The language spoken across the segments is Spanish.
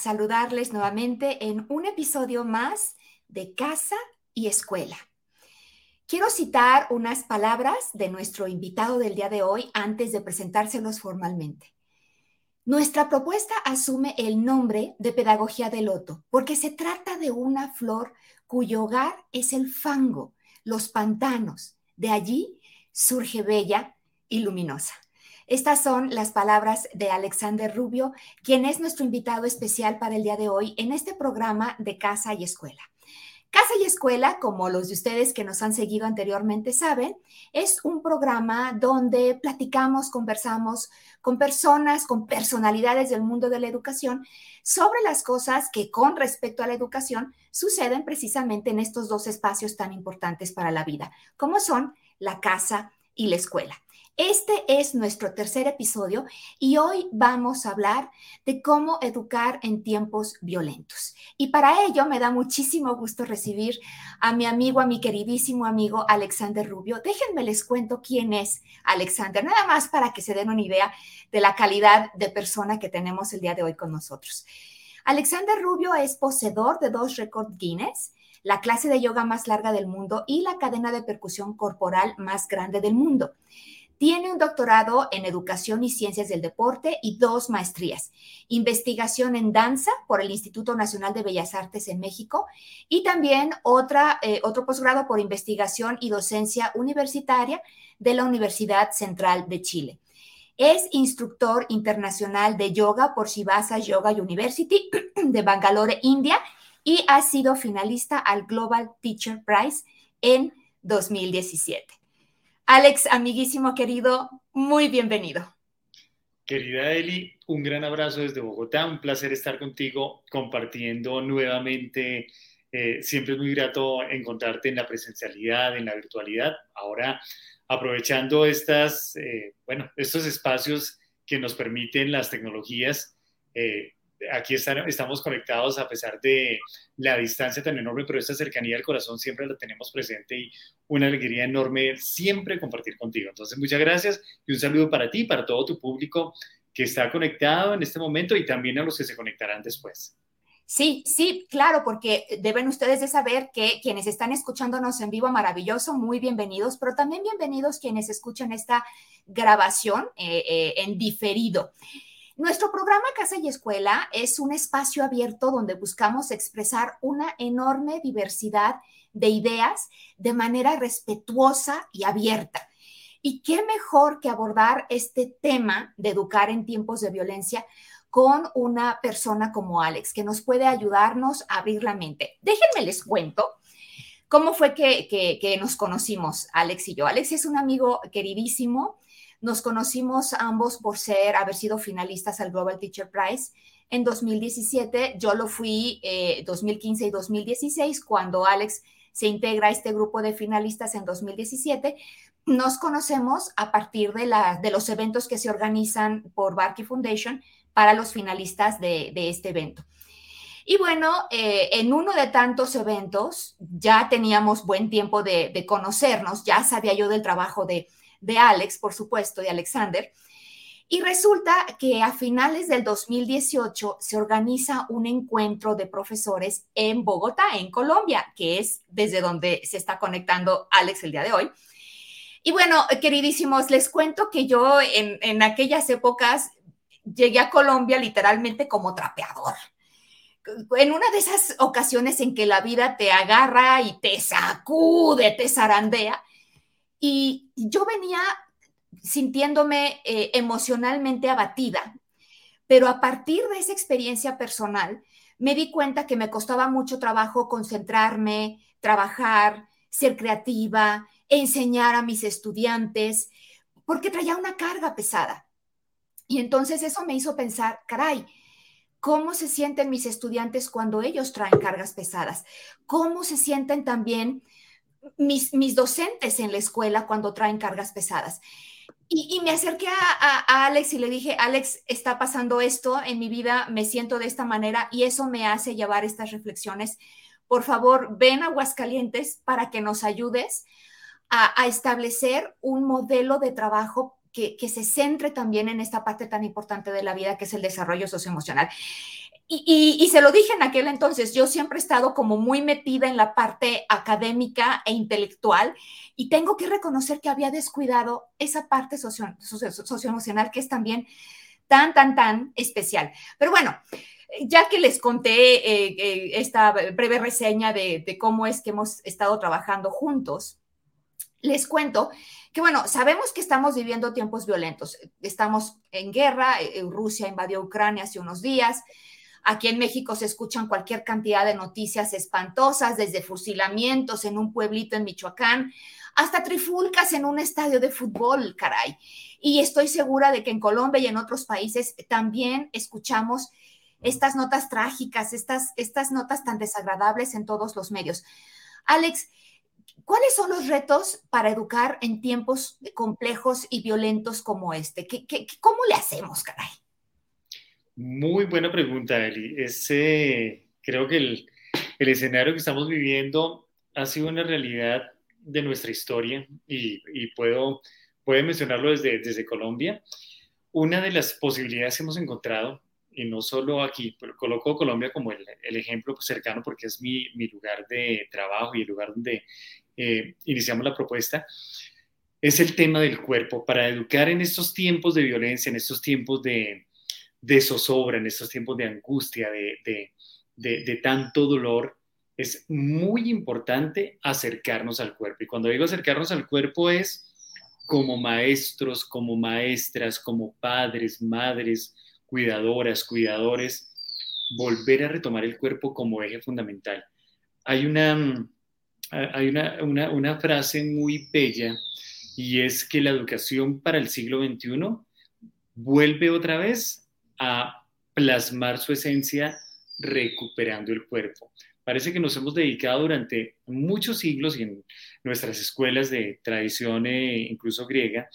saludarles nuevamente en un episodio más de Casa y Escuela. Quiero citar unas palabras de nuestro invitado del día de hoy antes de presentárselos formalmente. Nuestra propuesta asume el nombre de Pedagogía del Loto porque se trata de una flor cuyo hogar es el fango, los pantanos. De allí surge bella y luminosa. Estas son las palabras de Alexander Rubio, quien es nuestro invitado especial para el día de hoy en este programa de Casa y Escuela. Casa y Escuela, como los de ustedes que nos han seguido anteriormente saben, es un programa donde platicamos, conversamos con personas, con personalidades del mundo de la educación sobre las cosas que con respecto a la educación suceden precisamente en estos dos espacios tan importantes para la vida, como son la casa y la escuela. Este es nuestro tercer episodio y hoy vamos a hablar de cómo educar en tiempos violentos. Y para ello me da muchísimo gusto recibir a mi amigo, a mi queridísimo amigo Alexander Rubio. Déjenme les cuento quién es Alexander, nada más para que se den una idea de la calidad de persona que tenemos el día de hoy con nosotros. Alexander Rubio es poseedor de dos récords Guinness la clase de yoga más larga del mundo y la cadena de percusión corporal más grande del mundo. Tiene un doctorado en Educación y Ciencias del Deporte y dos maestrías. Investigación en danza por el Instituto Nacional de Bellas Artes en México y también otra, eh, otro posgrado por Investigación y Docencia Universitaria de la Universidad Central de Chile. Es instructor internacional de yoga por Shivasa Yoga University de Bangalore, India, y ha sido finalista al Global Teacher Prize en 2017. Alex, amiguísimo querido, muy bienvenido. Querida Eli, un gran abrazo desde Bogotá, un placer estar contigo compartiendo nuevamente. Eh, siempre es muy grato encontrarte en la presencialidad, en la virtualidad. Ahora, aprovechando estas, eh, bueno, estos espacios que nos permiten las tecnologías, eh, aquí estamos conectados a pesar de la distancia tan enorme, pero esta cercanía del corazón siempre la tenemos presente y una alegría enorme siempre compartir contigo. Entonces, muchas gracias y un saludo para ti, para todo tu público que está conectado en este momento y también a los que se conectarán después. Sí, sí, claro, porque deben ustedes de saber que quienes están escuchándonos en vivo, maravilloso, muy bienvenidos, pero también bienvenidos quienes escuchan esta grabación eh, eh, en diferido. Nuestro programa Casa y Escuela es un espacio abierto donde buscamos expresar una enorme diversidad de ideas de manera respetuosa y abierta. Y qué mejor que abordar este tema de educar en tiempos de violencia con una persona como Alex, que nos puede ayudarnos a abrir la mente. Déjenme les cuento cómo fue que, que nos conocimos, Alex y yo. Alex es un amigo queridísimo nos conocimos ambos por ser, haber sido finalistas al Global Teacher Prize en 2017. Yo lo fui 2015 eh, y 2016 cuando Alex se integra a este grupo de finalistas en 2017. Nos conocemos a partir de los eventos que se organizan por Barkey Foundation para los finalistas de, este evento. Y bueno, eh, en uno de tantos eventos ya teníamos buen tiempo de conocernos, ya sabía yo del trabajo de, de Alex, por supuesto, de Alexander. Y resulta que a finales del 2018 se organiza un encuentro de profesores en Bogotá, en Colombia, que es desde donde se está conectando Alex el día de hoy. Y bueno, queridísimos, les cuento que yo en, en aquellas épocas llegué a Colombia literalmente como trapeador. En una de esas ocasiones en que la vida te agarra y te sacude, te zarandea, y yo venía sintiéndome eh, emocionalmente abatida, pero a partir de esa experiencia personal, me di cuenta que me costaba mucho trabajo concentrarme, trabajar, ser creativa, enseñar a mis estudiantes, porque traía una carga pesada. Y entonces eso me hizo pensar, caray, ¿cómo se sienten mis estudiantes cuando ellos traen cargas pesadas? ¿Cómo se sienten también mis, mis docentes en la escuela cuando traen cargas pesadas. Y, me acerqué a, Alex y le dije, Alex, está pasando esto en mi vida, me siento de esta manera y eso me hace llevar estas reflexiones. Por favor, ven a Aguascalientes para que nos ayudes a, establecer un modelo de trabajo que, que, se centre también en esta parte tan importante de la vida que es el desarrollo socioemocional. Y, se lo dije en aquel entonces, yo siempre he estado como muy metida en la parte académica e intelectual y tengo que reconocer que había descuidado esa parte socio, socioemocional que es también tan, tan, tan especial. Pero bueno, ya que les conté eh, eh, esta breve reseña de, de cómo es que hemos estado trabajando juntos, les cuento que, bueno, sabemos que estamos viviendo tiempos violentos. Estamos en guerra, eh, Rusia invadió Ucrania hace unos días. Aquí en México se escuchan cualquier cantidad de noticias espantosas, desde fusilamientos en un pueblito en Michoacán hasta trifulcas en un estadio de fútbol, caray. Y estoy segura de que en Colombia y en otros países también escuchamos estas notas trágicas, estas, estas notas tan desagradables en todos los medios. Alex, ¿cuáles son los retos para educar en tiempos complejos y violentos como este? ¿Qué, cómo le hacemos, caray? Muy buena pregunta, Eli. Ese, creo que el, escenario que estamos viviendo ha sido una realidad de nuestra historia y, puedo, puedo mencionarlo desde, desde Colombia. Una de las posibilidades que hemos encontrado, y no solo aquí, pero coloco Colombia como el, ejemplo cercano porque es mi, mi, lugar de trabajo y el lugar donde eh, iniciamos la propuesta, es el tema del cuerpo, para educar en estos tiempos de violencia, en estos tiempos de, de zozobra, en estos tiempos de angustia, de, tanto dolor, es muy importante acercarnos al cuerpo. Y cuando digo acercarnos al cuerpo es como maestros, como maestras, como padres, madres, cuidadoras, cuidadores, volver a retomar el cuerpo como eje fundamental. Hay una, hay una, una frase muy bella y es que la educación para el siglo XXI vuelve otra vez a plasmar su esencia recuperando el cuerpo. Parece que nos hemos dedicado durante muchos siglos y en nuestras escuelas de tradición eh, incluso griega,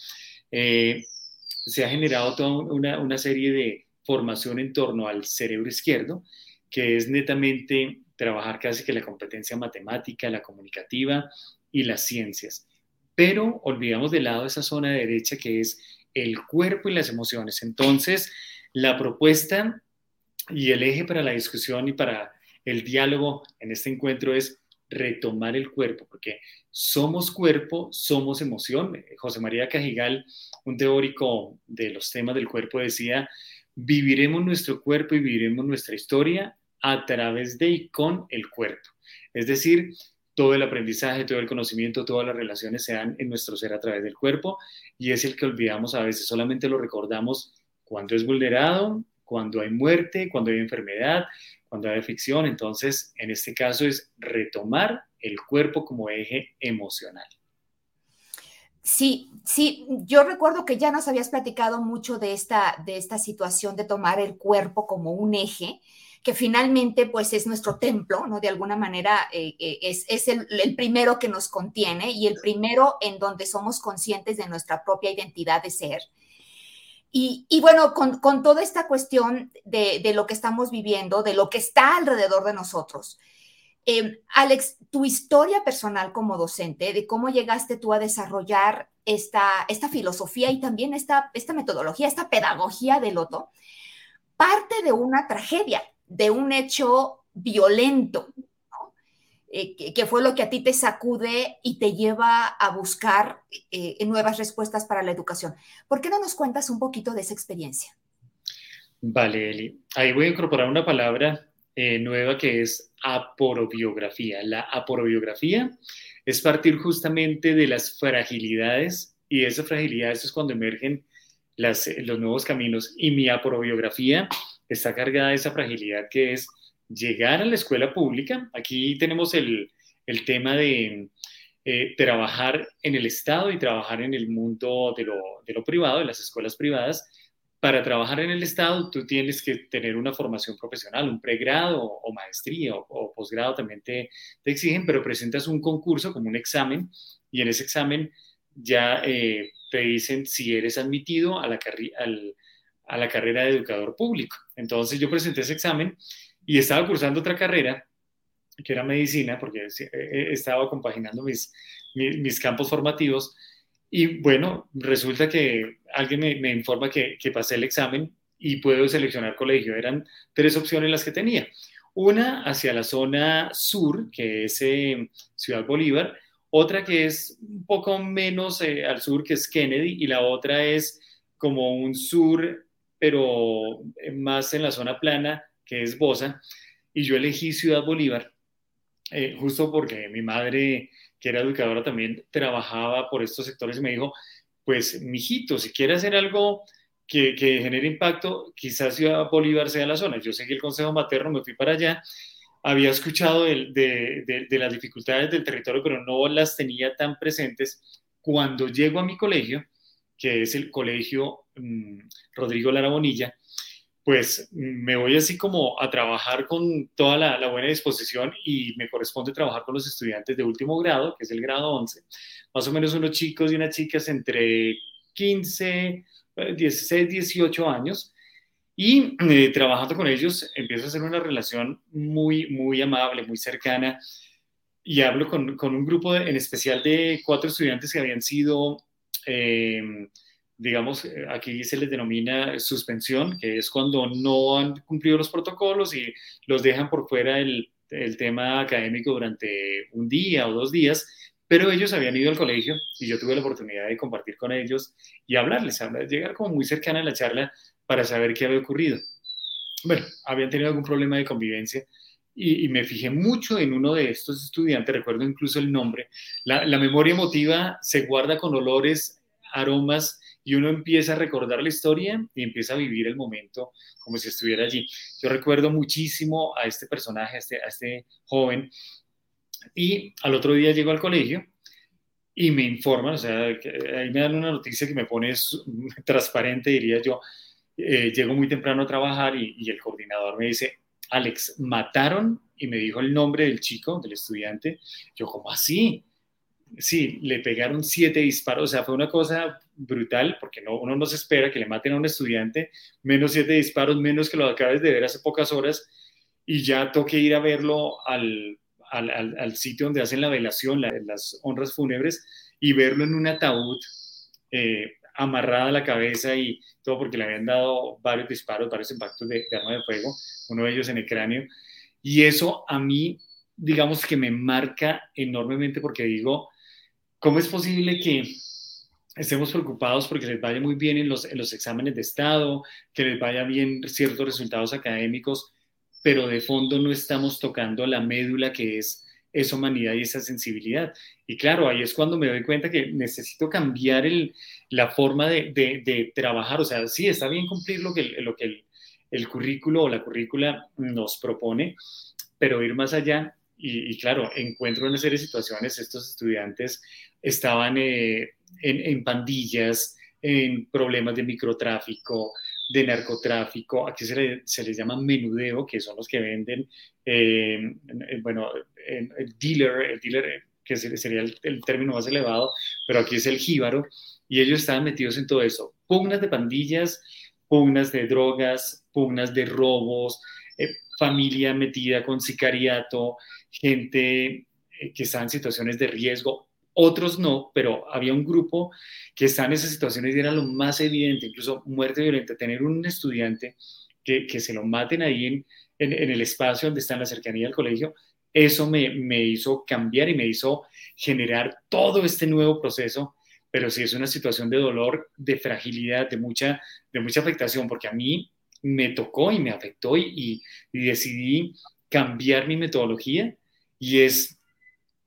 eh, se ha generado toda una, una serie de formación en torno al cerebro izquierdo, que es netamente trabajar casi que la competencia matemática, la comunicativa y las ciencias. Pero olvidamos de lado esa zona derecha que es el cuerpo y las emociones. Entonces, la propuesta y el eje para la discusión y para el diálogo en este encuentro es retomar el cuerpo, porque somos cuerpo, somos emoción. José María Cajigal, un teórico de los temas del cuerpo, decía, viviremos nuestro cuerpo y viviremos nuestra historia a través de y con el cuerpo. Es decir, todo el aprendizaje, todo el conocimiento, todas las relaciones se dan en nuestro ser a través del cuerpo y es el que olvidamos a veces, solamente lo recordamos cuando es vulnerado, cuando hay muerte, cuando hay enfermedad, cuando hay ficción. Entonces, en este caso es retomar el cuerpo como eje emocional. Sí, sí, yo recuerdo que ya nos habías platicado mucho de esta, de esta situación de tomar el cuerpo como un eje, que finalmente pues es nuestro templo, ¿no? De alguna manera eh, eh, es, es el, primero que nos contiene y el primero en donde somos conscientes de nuestra propia identidad de ser. Y, bueno, con, toda esta cuestión de, lo que estamos viviendo, de lo que está alrededor de nosotros, em, Alex, tu historia personal como docente, de cómo llegaste tú a desarrollar esta, esta filosofía y también esta, esta metodología, esta pedagogía del loto, parte de una tragedia, de un hecho violento, eh, que, fue lo que a ti te sacude y te lleva a buscar eh, nuevas respuestas para la educación. ¿Por qué no nos cuentas un poquito de esa experiencia? Vale, Eli. Ahí voy a incorporar una palabra eh, nueva que es aporobiografía. La aporobiografía es partir justamente de las fragilidades y esas fragilidades es cuando emergen los nuevos caminos y mi aporobiografía está cargada de esa fragilidad que es llegar a la escuela pública. Aquí tenemos el, tema de eh, trabajar en el Estado y trabajar en el mundo de lo, privado, de las escuelas privadas. Para trabajar en el Estado, tú tienes que tener una formación profesional, un pregrado o maestría o, posgrado también te, exigen, pero presentas un concurso como un examen y en ese examen ya eh, te dicen si eres admitido a la, a la carrera de educador público. Entonces yo presenté ese examen y estaba cursando otra carrera, que era medicina, porque estaba compaginando mis, mis, campos formativos. Y bueno, resulta que alguien me, informa que, que, pasé el examen y puedo seleccionar colegio. Eran tres opciones las que tenía. Una hacia la zona sur, que es eh, Ciudad Bolívar, otra que es un poco menos eh, al sur, que es Kennedy, y la otra es como un sur, pero más en la zona plana, que es Bosa. Y yo elegí Ciudad Bolívar, eh, justo porque mi madre, que era educadora, también trabajaba por estos sectores y me dijo, pues, mijito, si quiere hacer algo que, genere impacto, quizás Ciudad Bolívar sea la zona. Yo seguí el consejo materno, me fui para allá, había escuchado de, las dificultades del territorio, pero no las tenía tan presentes. Cuando llego a mi colegio, que es el colegio mm, Rodrigo Lara Bonilla, pues me voy así como a trabajar con toda la, buena disposición y me corresponde trabajar con los estudiantes de último grado, que es el grado 11, más o menos unos chicos y unas chicas entre 15, 16, 18 años. Y eh, trabajando con ellos empiezo a hacer una relación muy, muy amable, muy cercana. Y hablo con, con un grupo en especial de cuatro estudiantes que habían sido, em, digamos, aquí se les denomina suspensión, que es cuando no han cumplido los protocolos y los dejan por fuera el, el tema académico durante un día o dos días pero ellos habían ido al colegio y yo tuve la oportunidad de compartir con ellos y hablarles, llegar como muy cercana a la charla para saber qué había ocurrido. Bueno, habían tenido algún problema de convivencia y, me fijé mucho en uno de estos estudiantes, recuerdo incluso el nombre. La, la memoria emotiva se guarda con olores, aromas y uno empieza a recordar la historia y empieza a vivir el momento como si estuviera allí. Yo recuerdo muchísimo a este personaje, a este, a este joven, y al otro día llego al colegio y me informan, o sea, ahí me dan una noticia que me pone transparente, diría yo. Eh, llego muy temprano a trabajar y, el coordinador me dice, Alex, mataron y me dijo el nombre del chico, del estudiante. Yo, ¿cómo así? Sí, le pegaron siete disparos, o sea, fue una cosa brutal, porque no, uno no se espera que le maten a un estudiante, menos siete disparos, menos que lo acabes de ver hace pocas horas, y ya toque ir a verlo al, al, sitio donde hacen la velación, las honras fúnebres, y verlo en un ataúd eh, amarrada a la cabeza y todo porque le habían dado varios disparos, varios impactos de, arma de fuego, uno de ellos en el cráneo. Y eso a mí, digamos que me marca enormemente porque digo, ¿cómo es posible que estemos preocupados porque les vaya muy bien en los, en los exámenes de Estado, que les vaya bien ciertos resultados académicos, pero de fondo no estamos tocando la médula que es esa humanidad y esa sensibilidad. Y claro, ahí es cuando me doy cuenta que necesito cambiar el, la forma de, de, trabajar. O sea, sí, está bien cumplir lo que, lo que el, el currículo o la currícula nos propone, pero ir más allá. Y, claro, encuentro una serie de situaciones, estos estudiantes estaban eh, en, en pandillas, en problemas de microtráfico, de narcotráfico, aquí se, se les llama menudeo, que son los que venden, eh, bueno, el dealer, el dealer que sería el, término más elevado, pero aquí es el jíbaro, y ellos estaban metidos en todo eso, pugnas de pandillas, pugnas de drogas, pugnas de robos, eh, familia metida con sicariato, gente eh, que está en situaciones de riesgo, otros no, pero había un grupo que está en esas situaciones y era lo más evidente, incluso muerte violenta, tener un estudiante que, que se lo maten ahí en, en, el espacio donde está en la cercanía del colegio, eso me, me, hizo cambiar y me hizo generar todo este nuevo proceso, pero sí es una situación de dolor, de fragilidad, de mucha, de mucha afectación, porque a mí me tocó y me afectó y, y decidí cambiar mi metodología y es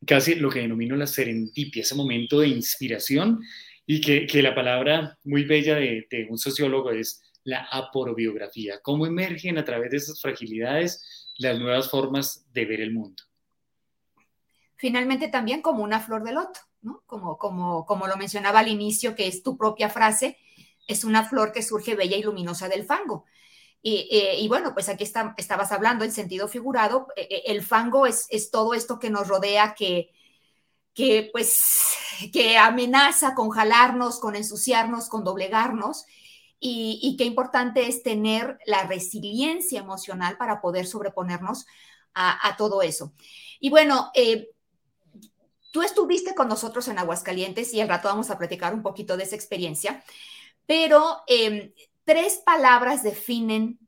casi lo que denomino la serendipia, ese momento de inspiración y que, que la palabra muy bella de, un sociólogo es la aporobiografía, cómo emergen a través de esas fragilidades las nuevas formas de ver el mundo. Finalmente también como una flor de loto, ¿no? Como, como, como lo mencionaba al inicio, que es tu propia frase, es una flor que surge bella y luminosa del fango. Eh, y, bueno, pues aquí está, estabas hablando en sentido figurado, eh, eh, el fango es, todo esto que nos rodea, que, que pues que amenaza con jalarnos, con ensuciarnos, con doblegarnos, y, qué importante es tener la resiliencia emocional para poder sobreponernos a, todo eso. Y bueno, tú estuviste con nosotros en Aguascalientes y al rato vamos a platicar un poquito de esa experiencia, pero em, tres palabras definen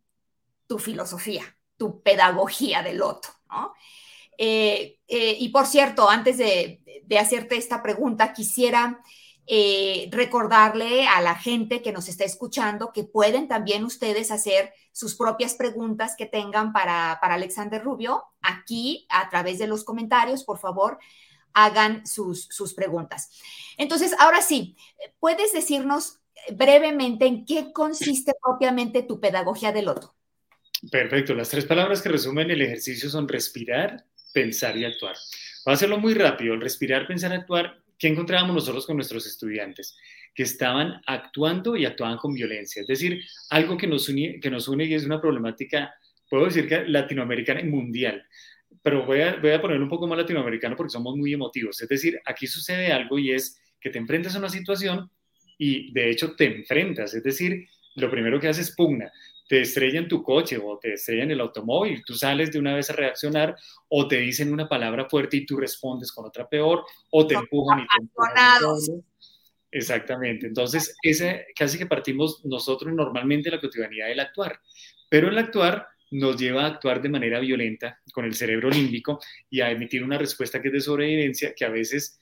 tu filosofía, tu pedagogía del loto, ¿no? Eh, eh, y por cierto, antes de, hacerte esta pregunta, quisiera eh, recordarle a la gente que nos está escuchando que pueden también ustedes hacer sus propias preguntas que tengan para, para Alexander Rubio aquí a través de los comentarios, por favor hagan sus, sus preguntas. Entonces, ahora sí, ¿puedes decirnos brevemente en qué consiste propiamente tu pedagogía del loto? Perfecto. Las tres palabras que resumen el ejercicio son respirar, pensar y actuar. Voy a hacerlo muy rápido. Respirar, pensar, actuar, ¿qué encontrábamos nosotros con nuestros estudiantes? Que estaban actuando y actuaban con violencia. Es decir, algo que nos une, que nos une y es una problemática, puedo decir que latinoamericana y mundial. Pero voy a, voy a poner un poco más latinoamericano porque somos muy emotivos. Es decir, aquí sucede algo y es que te enfrentas a una situación y de hecho te enfrentas. Es decir, lo primero que haces es pugna te estrellan tu coche o te estrellan el automóvil, tú sales de una vez a reaccionar o te dicen una palabra fuerte y tú respondes con otra peor o te empujan y te empujan. Exactamente. Entonces, ese, casi que partimos nosotros normalmente de la cotidianidad del actuar, pero el actuar nos lleva a actuar de manera violenta con el cerebro límbico y a emitir una respuesta que es de sobrevivencia, que a veces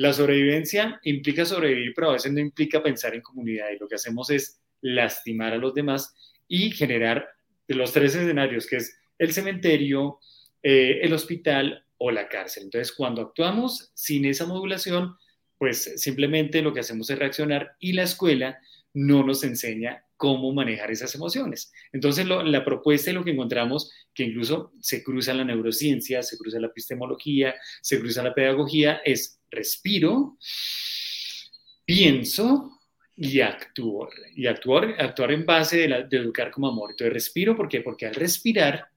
la sobrevivencia implica sobrevivir, pero a veces no implica pensar en comunidad y lo que hacemos es lastimar a los demás y generar los tres escenarios, que es el cementerio, eh, el hospital o la cárcel. Entonces, cuando actuamos sin esa modulación, pues simplemente lo que hacemos es reaccionar y la escuela no nos enseña cómo manejar esas emociones. Entonces, la propuesta y lo que encontramos, que incluso se cruza la neurociencia, se cruza la epistemología, se cruza la pedagogía, es respiro, pienso, y actuar. Y actuar, actuar en base de, educar como amor. Entonces respiro, ¿por qué? Porque al respirar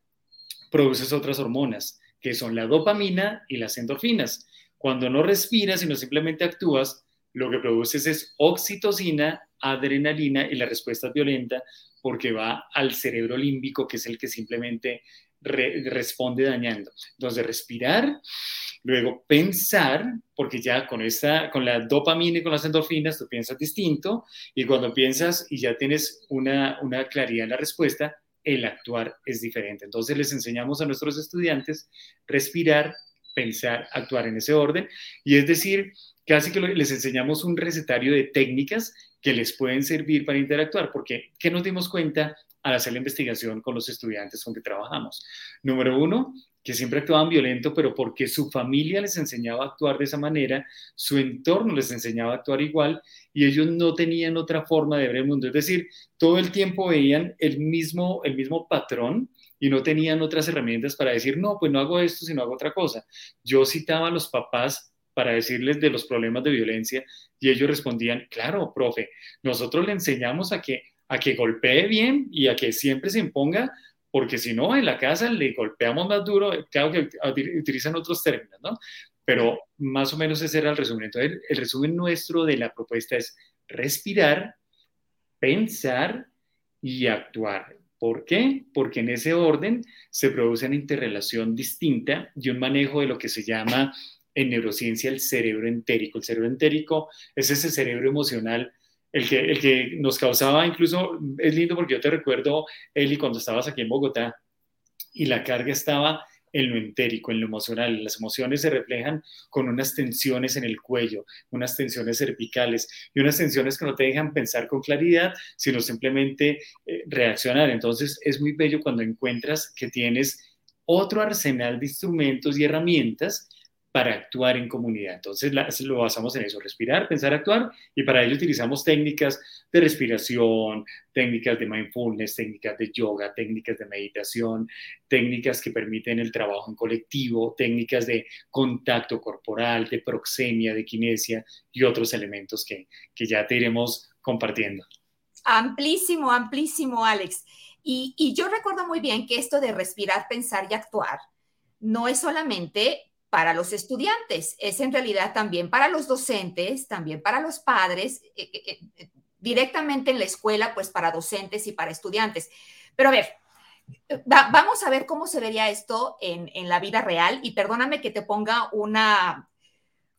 produces otras hormonas, que son la dopamina y las endorfinas. Cuando no respiras, sino simplemente actúas, lo que produces es oxitocina, adrenalina y la respuesta es violenta porque va al cerebro límbico, que es el que simplemente responde dañando. Entonces, respirar Luego, pensar, porque ya con, esta, con la dopamina y con las endorfinas tú piensas distinto, y cuando piensas y ya tienes una, una claridad en la respuesta, el actuar es diferente. Entonces les enseñamos a nuestros estudiantes respirar, pensar, actuar en ese orden, y es decir, casi que les enseñamos un recetario de técnicas que les pueden servir para interactuar, porque ¿qué nos dimos cuenta al hacer la investigación con los estudiantes con que trabajamos? Número uno, que siempre actuaban violento, pero porque su familia les enseñaba a actuar de esa manera, su entorno les enseñaba a actuar igual y ellos no tenían otra forma de ver el mundo. Es decir, todo el tiempo veían el mismo, el mismo patrón y no tenían otras herramientas para decir, no, pues no hago esto, sino hago otra cosa. Yo citaba a los papás para decirles de los problemas de violencia y ellos respondían, claro, profe, nosotros le enseñamos a que, a que golpee bien y a que siempre se imponga porque si no, en la casa le golpeamos más duro, claro que utilizan otros términos, ¿no? Pero más o menos ese era el resumen. Entonces, el resumen nuestro de la propuesta es respirar, pensar y actuar. ¿Por qué? Porque en ese orden se produce una interrelación distinta y un manejo de lo que se llama en neurociencia el cerebro entérico. El cerebro entérico es ese cerebro emocional el que, el que nos causaba incluso, es lindo porque yo te recuerdo, Eli, cuando estabas aquí en Bogotá y la carga estaba en lo entérico, en lo emocional. Las emociones se reflejan con unas tensiones en el cuello, unas tensiones cervicales y unas tensiones que no te dejan pensar con claridad, sino simplemente eh, reaccionar. Entonces es muy bello cuando encuentras que tienes otro arsenal de instrumentos y herramientas para actuar en comunidad. Entonces lo basamos en eso, respirar, pensar, actuar, y para ello utilizamos técnicas de respiración, técnicas de mindfulness, técnicas de yoga, técnicas de meditación, técnicas que permiten el trabajo en colectivo, técnicas de contacto corporal, de proxemia, de kinesia y otros elementos que, que ya te iremos compartiendo. Amplísimo, amplísimo, Alex. Y, y yo recuerdo muy bien que esto de respirar, pensar y actuar no es solamente para los estudiantes, es en realidad también para los docentes, también para los padres, eh, eh, eh, directamente en la escuela, pues para docentes y para estudiantes. Pero a ver, vamos a ver cómo se vería esto en, en, la vida real y perdóname que te ponga una,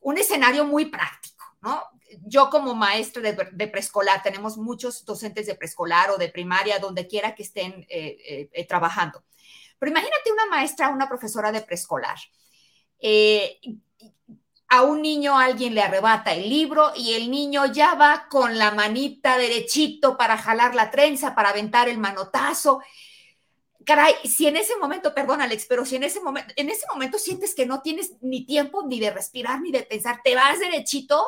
un escenario muy práctico, ¿no? yo como maestra de, preescolar, tenemos muchos docentes de preescolar o de primaria, donde quiera que estén eh, eh, trabajando. Pero imagínate una maestra, una profesora de preescolar. A un niño alguien le arrebata el libro y el niño ya va con la manita derechito para jalar la trenza, para aventar el manotazo caray, si en ese momento, perdón Alex, pero si en ese momento, en ese momento sientes que no tienes ni tiempo ni de respirar ni de pensar, te vas derechito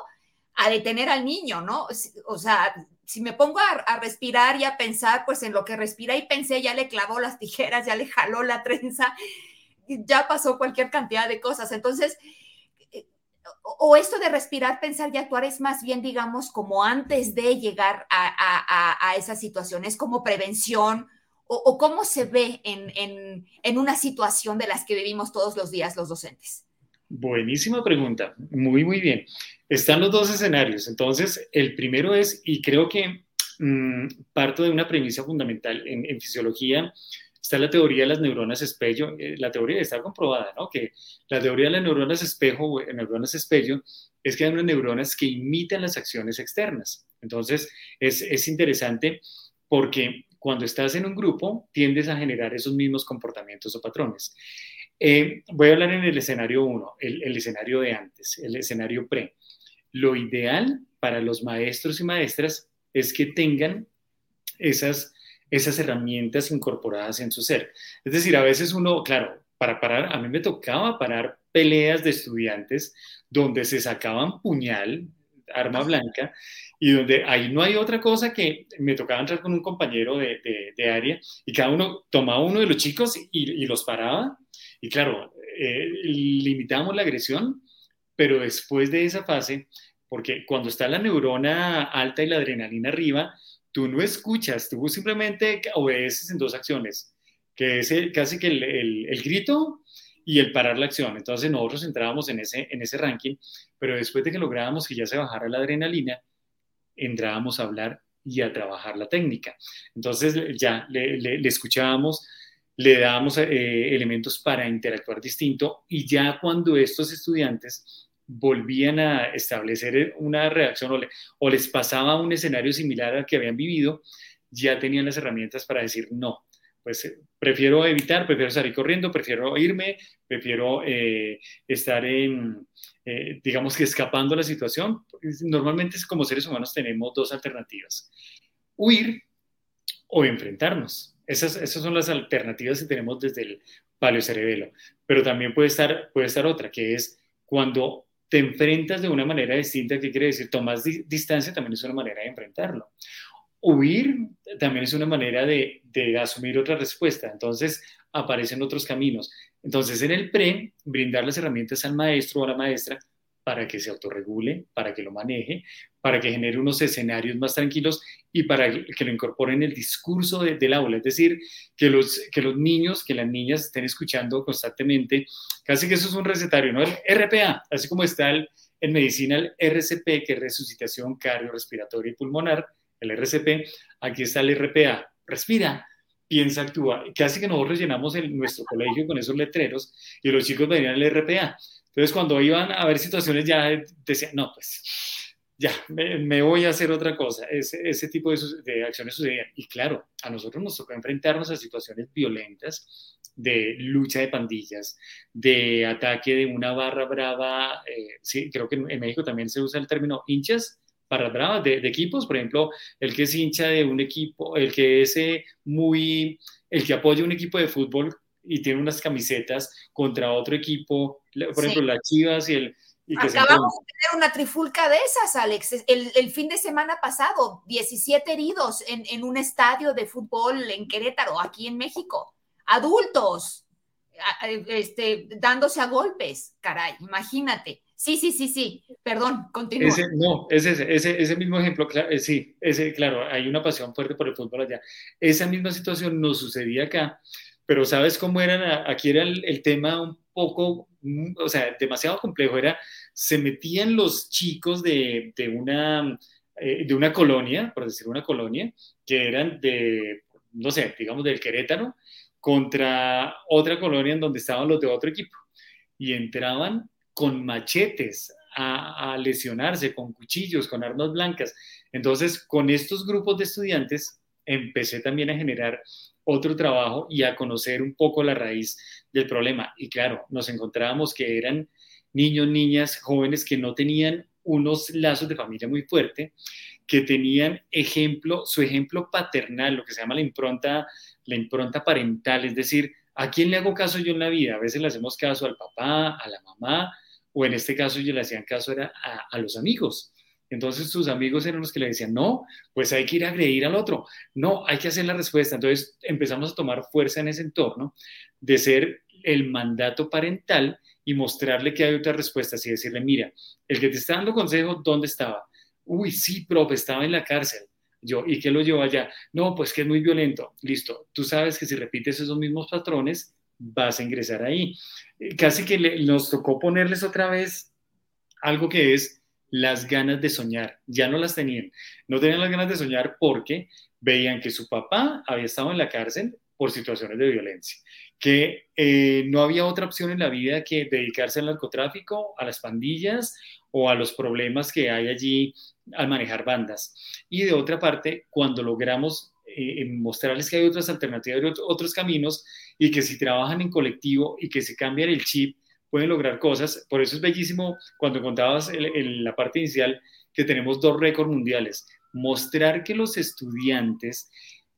a detener al niño, ¿no? O sea, si me pongo a, respirar y a pensar, pues en lo que respira y pensé, ya le clavó las tijeras, ya le jaló la trenza, ya pasó cualquier cantidad de cosas. Entonces, eh, o esto de respirar, pensar y actuar es más bien, digamos, como antes de llegar a, a, a esa situación, como prevención, o, cómo se ve en, una situación de las que vivimos todos los días los docentes? Buenísima pregunta, muy, muy bien. Están los dos escenarios. Entonces, el primero es, y creo que mm, parto de una premisa fundamental en, fisiología, está la teoría de las neuronas espejo, eh, la teoría está comprobada, ¿no? Que la teoría de las neuronas espejo, neuronas espejo, es que hay unas neuronas que imitan las acciones externas. Entonces, es, es interesante porque cuando estás en un grupo, tiendes a generar esos mismos comportamientos o patrones. Eh, voy a hablar en el escenario 1, el, escenario de antes, el escenario pre. Lo ideal para los maestros y maestras es que tengan esas, esas herramientas incorporadas en su ser. Es decir, a veces uno, claro, para parar, a mí me tocaba parar peleas de estudiantes donde se sacaban puñal, arma blanca, y donde ahí no hay otra cosa que me tocaba entrar con un compañero de, de, área y cada uno tomaba uno de los chicos y, los paraba. Y claro, eh, limitamos la agresión, pero después de esa fase, porque cuando está la neurona alta y la adrenalina arriba, tú no escuchas, tú simplemente obedeces en dos acciones, que es casi que el, el, grito y el parar la acción. Entonces nosotros entrábamos en ese, en ese ranking, pero después de que lográbamos que ya se bajara la adrenalina, entrábamos a hablar y a trabajar la técnica. Entonces ya le, escuchábamos, le dábamos eh, elementos para interactuar distinto y ya cuando estos estudiantes volvían a establecer una reacción o, les pasaba un escenario similar al que habían vivido, ya tenían las herramientas para decir no. Pues eh, prefiero evitar, prefiero salir corriendo, prefiero irme, prefiero eh, estar en, eh, digamos que escapando a la situación, normalmente como seres humanos tenemos dos alternativas, huir o enfrentarnos. Esas, esas son las alternativas que tenemos desde el paleocerebelo, pero también puede estar, puede estar otra, que es cuando te enfrentas de una manera distinta, ¿qué quiere decir? Tomas distancia también es una manera de enfrentarlo. Huir también es una manera de, asumir otra respuesta, entonces aparecen otros caminos. Entonces, en el pre, brindar las herramientas al maestro o a la maestra para que se autorregule, para que lo maneje, para que genere unos escenarios más tranquilos y para que lo incorpore en el discurso del aula. Es decir, que los, que los niños, que las niñas estén escuchando constantemente, casi que eso es un recetario, ¿no? El RPA, así como está el, en medicina el RCP, que es resucitación cardiorrespiratoria y pulmonar, el RCP, aquí está el RPA, respira, piensa, actúa. Casi que nosotros llenamos el, nuestro colegio con esos letreros y los chicos venían al RPA. Entonces, cuando iban a ver situaciones, ya decían, no, pues ya, me, voy a hacer otra cosa. Ese, ese tipo de, de, acciones sucedían. Y claro, a nosotros nos tocó enfrentarnos a situaciones violentas de lucha de pandillas, de ataque de una barra brava. Eh, sí, creo que en México también se usa el término hinchas para bravas de, equipos, por ejemplo, el que es hincha de un equipo, el que es eh, muy, el que apoya un equipo de fútbol y tiene unas camisetas contra otro equipo, por ejemplo, las Chivas y el... Acabamos de tener una trifulca de esas, Alex. El, fin de semana pasado, 17 heridos en, en, un estadio de fútbol en Querétaro, aquí en México. Adultos, este, dándose a golpes, caray, imagínate. Sí, sí, sí, sí. Perdón, continúa. no, ese, ese, ese mismo ejemplo, eh, sí, ese, claro, hay una pasión fuerte por el fútbol allá. Esa misma situación nos sucedía acá, pero ¿sabes cómo era? Aquí era el, tema un poco, mm, o sea, demasiado complejo. Era, se metían los chicos de, de una, eh, de una colonia, por decir una colonia, que eran de, no sé, digamos del Querétaro, contra otra colonia en donde estaban los de otro equipo. Y entraban con machetes a, lesionarse con cuchillos, con armas blancas. Entonces, con estos grupos de estudiantes, empecé también a generar otro trabajo y a conocer un poco la raíz del problema. Y claro, nos encontrábamos que eran niños, niñas, jóvenes que no tenían unos lazos de familia muy fuerte, que tenían ejemplo, su ejemplo paternal, lo que se llama la impronta, la impronta parental, es decir, ¿a quién le hago caso yo en la vida? A veces le hacemos caso al papá, a la mamá, o en este caso yo le hacían caso era a, los amigos. Entonces sus amigos eran los que le decían, no, pues hay que ir a agredir al otro, no, hay que hacer la respuesta. Entonces empezamos a tomar fuerza en ese entorno de ser el mandato parental y mostrarle que hay otras respuestas y decirle, mira, el que te está dando consejo, ¿dónde estaba? Uy, sí, profe, estaba en la cárcel. Yo, ¿y qué lo llevó allá? No, pues que es muy violento. Listo, tú sabes que si repites esos mismos patrones, vas a ingresar ahí. Eh, casi que nos tocó ponerles otra vez algo que es las ganas de soñar. Ya no las tenían. No tenían las ganas de soñar porque veían que su papá había estado en la cárcel por situaciones de violencia, que eh, no había otra opción en la vida que dedicarse al narcotráfico, a las pandillas o a los problemas que hay allí al manejar bandas. Y de otra parte, cuando logramos eh, mostrarles que hay otras alternativas, otros caminos, y que si trabajan en colectivo y que se cambian el chip, pueden lograr cosas. Por eso es bellísimo cuando contabas en, la parte inicial que tenemos dos récords mundiales. Mostrar que los estudiantes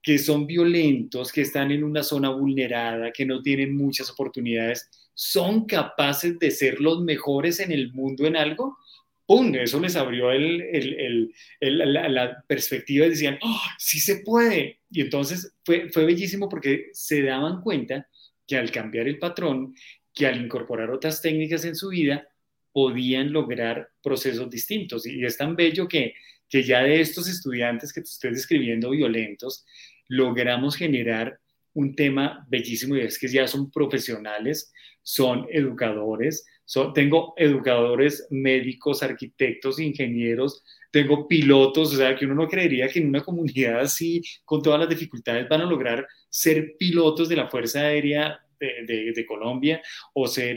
que son violentos, que están en una zona vulnerada, que no tienen muchas oportunidades, son capaces de ser los mejores en el mundo en algo, ¡pum! Eso les abrió la, perspectiva y decían, ¡oh, sí se puede! Y entonces fue, fue bellísimo porque se daban cuenta que al cambiar el patrón, que al incorporar otras técnicas en su vida, podían lograr procesos distintos. Y es tan bello que, que ya de estos estudiantes que estoy describiendo violentos, logramos generar un tema bellísimo y es que ya son profesionales, son educadores, tengo educadores, médicos, arquitectos, ingenieros, tengo pilotos, o sea, que uno no creería que en una comunidad así, con todas las dificultades, van a lograr ser pilotos de la Fuerza Aérea de, Colombia o, ser,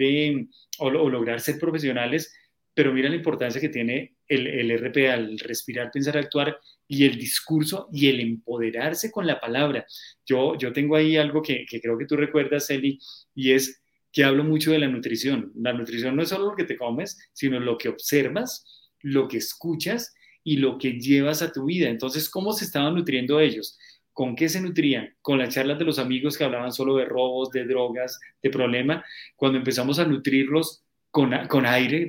o, lograr ser profesionales, pero mira la importancia que tiene el, el RP al respirar, pensar, actuar y el discurso y el empoderarse con la palabra. Yo, yo tengo ahí algo que, que creo que tú recuerdas, Eli, y es que hablo mucho de la nutrición. La nutrición no es solo lo que te comes, sino lo que observas, lo que escuchas y lo que llevas a tu vida. Entonces, ¿cómo se estaban nutriendo ellos? ¿Con qué se nutrían? Con las charlas de los amigos que hablaban solo de robos, de drogas, de problema. Cuando empezamos a nutrirlos con, con aire,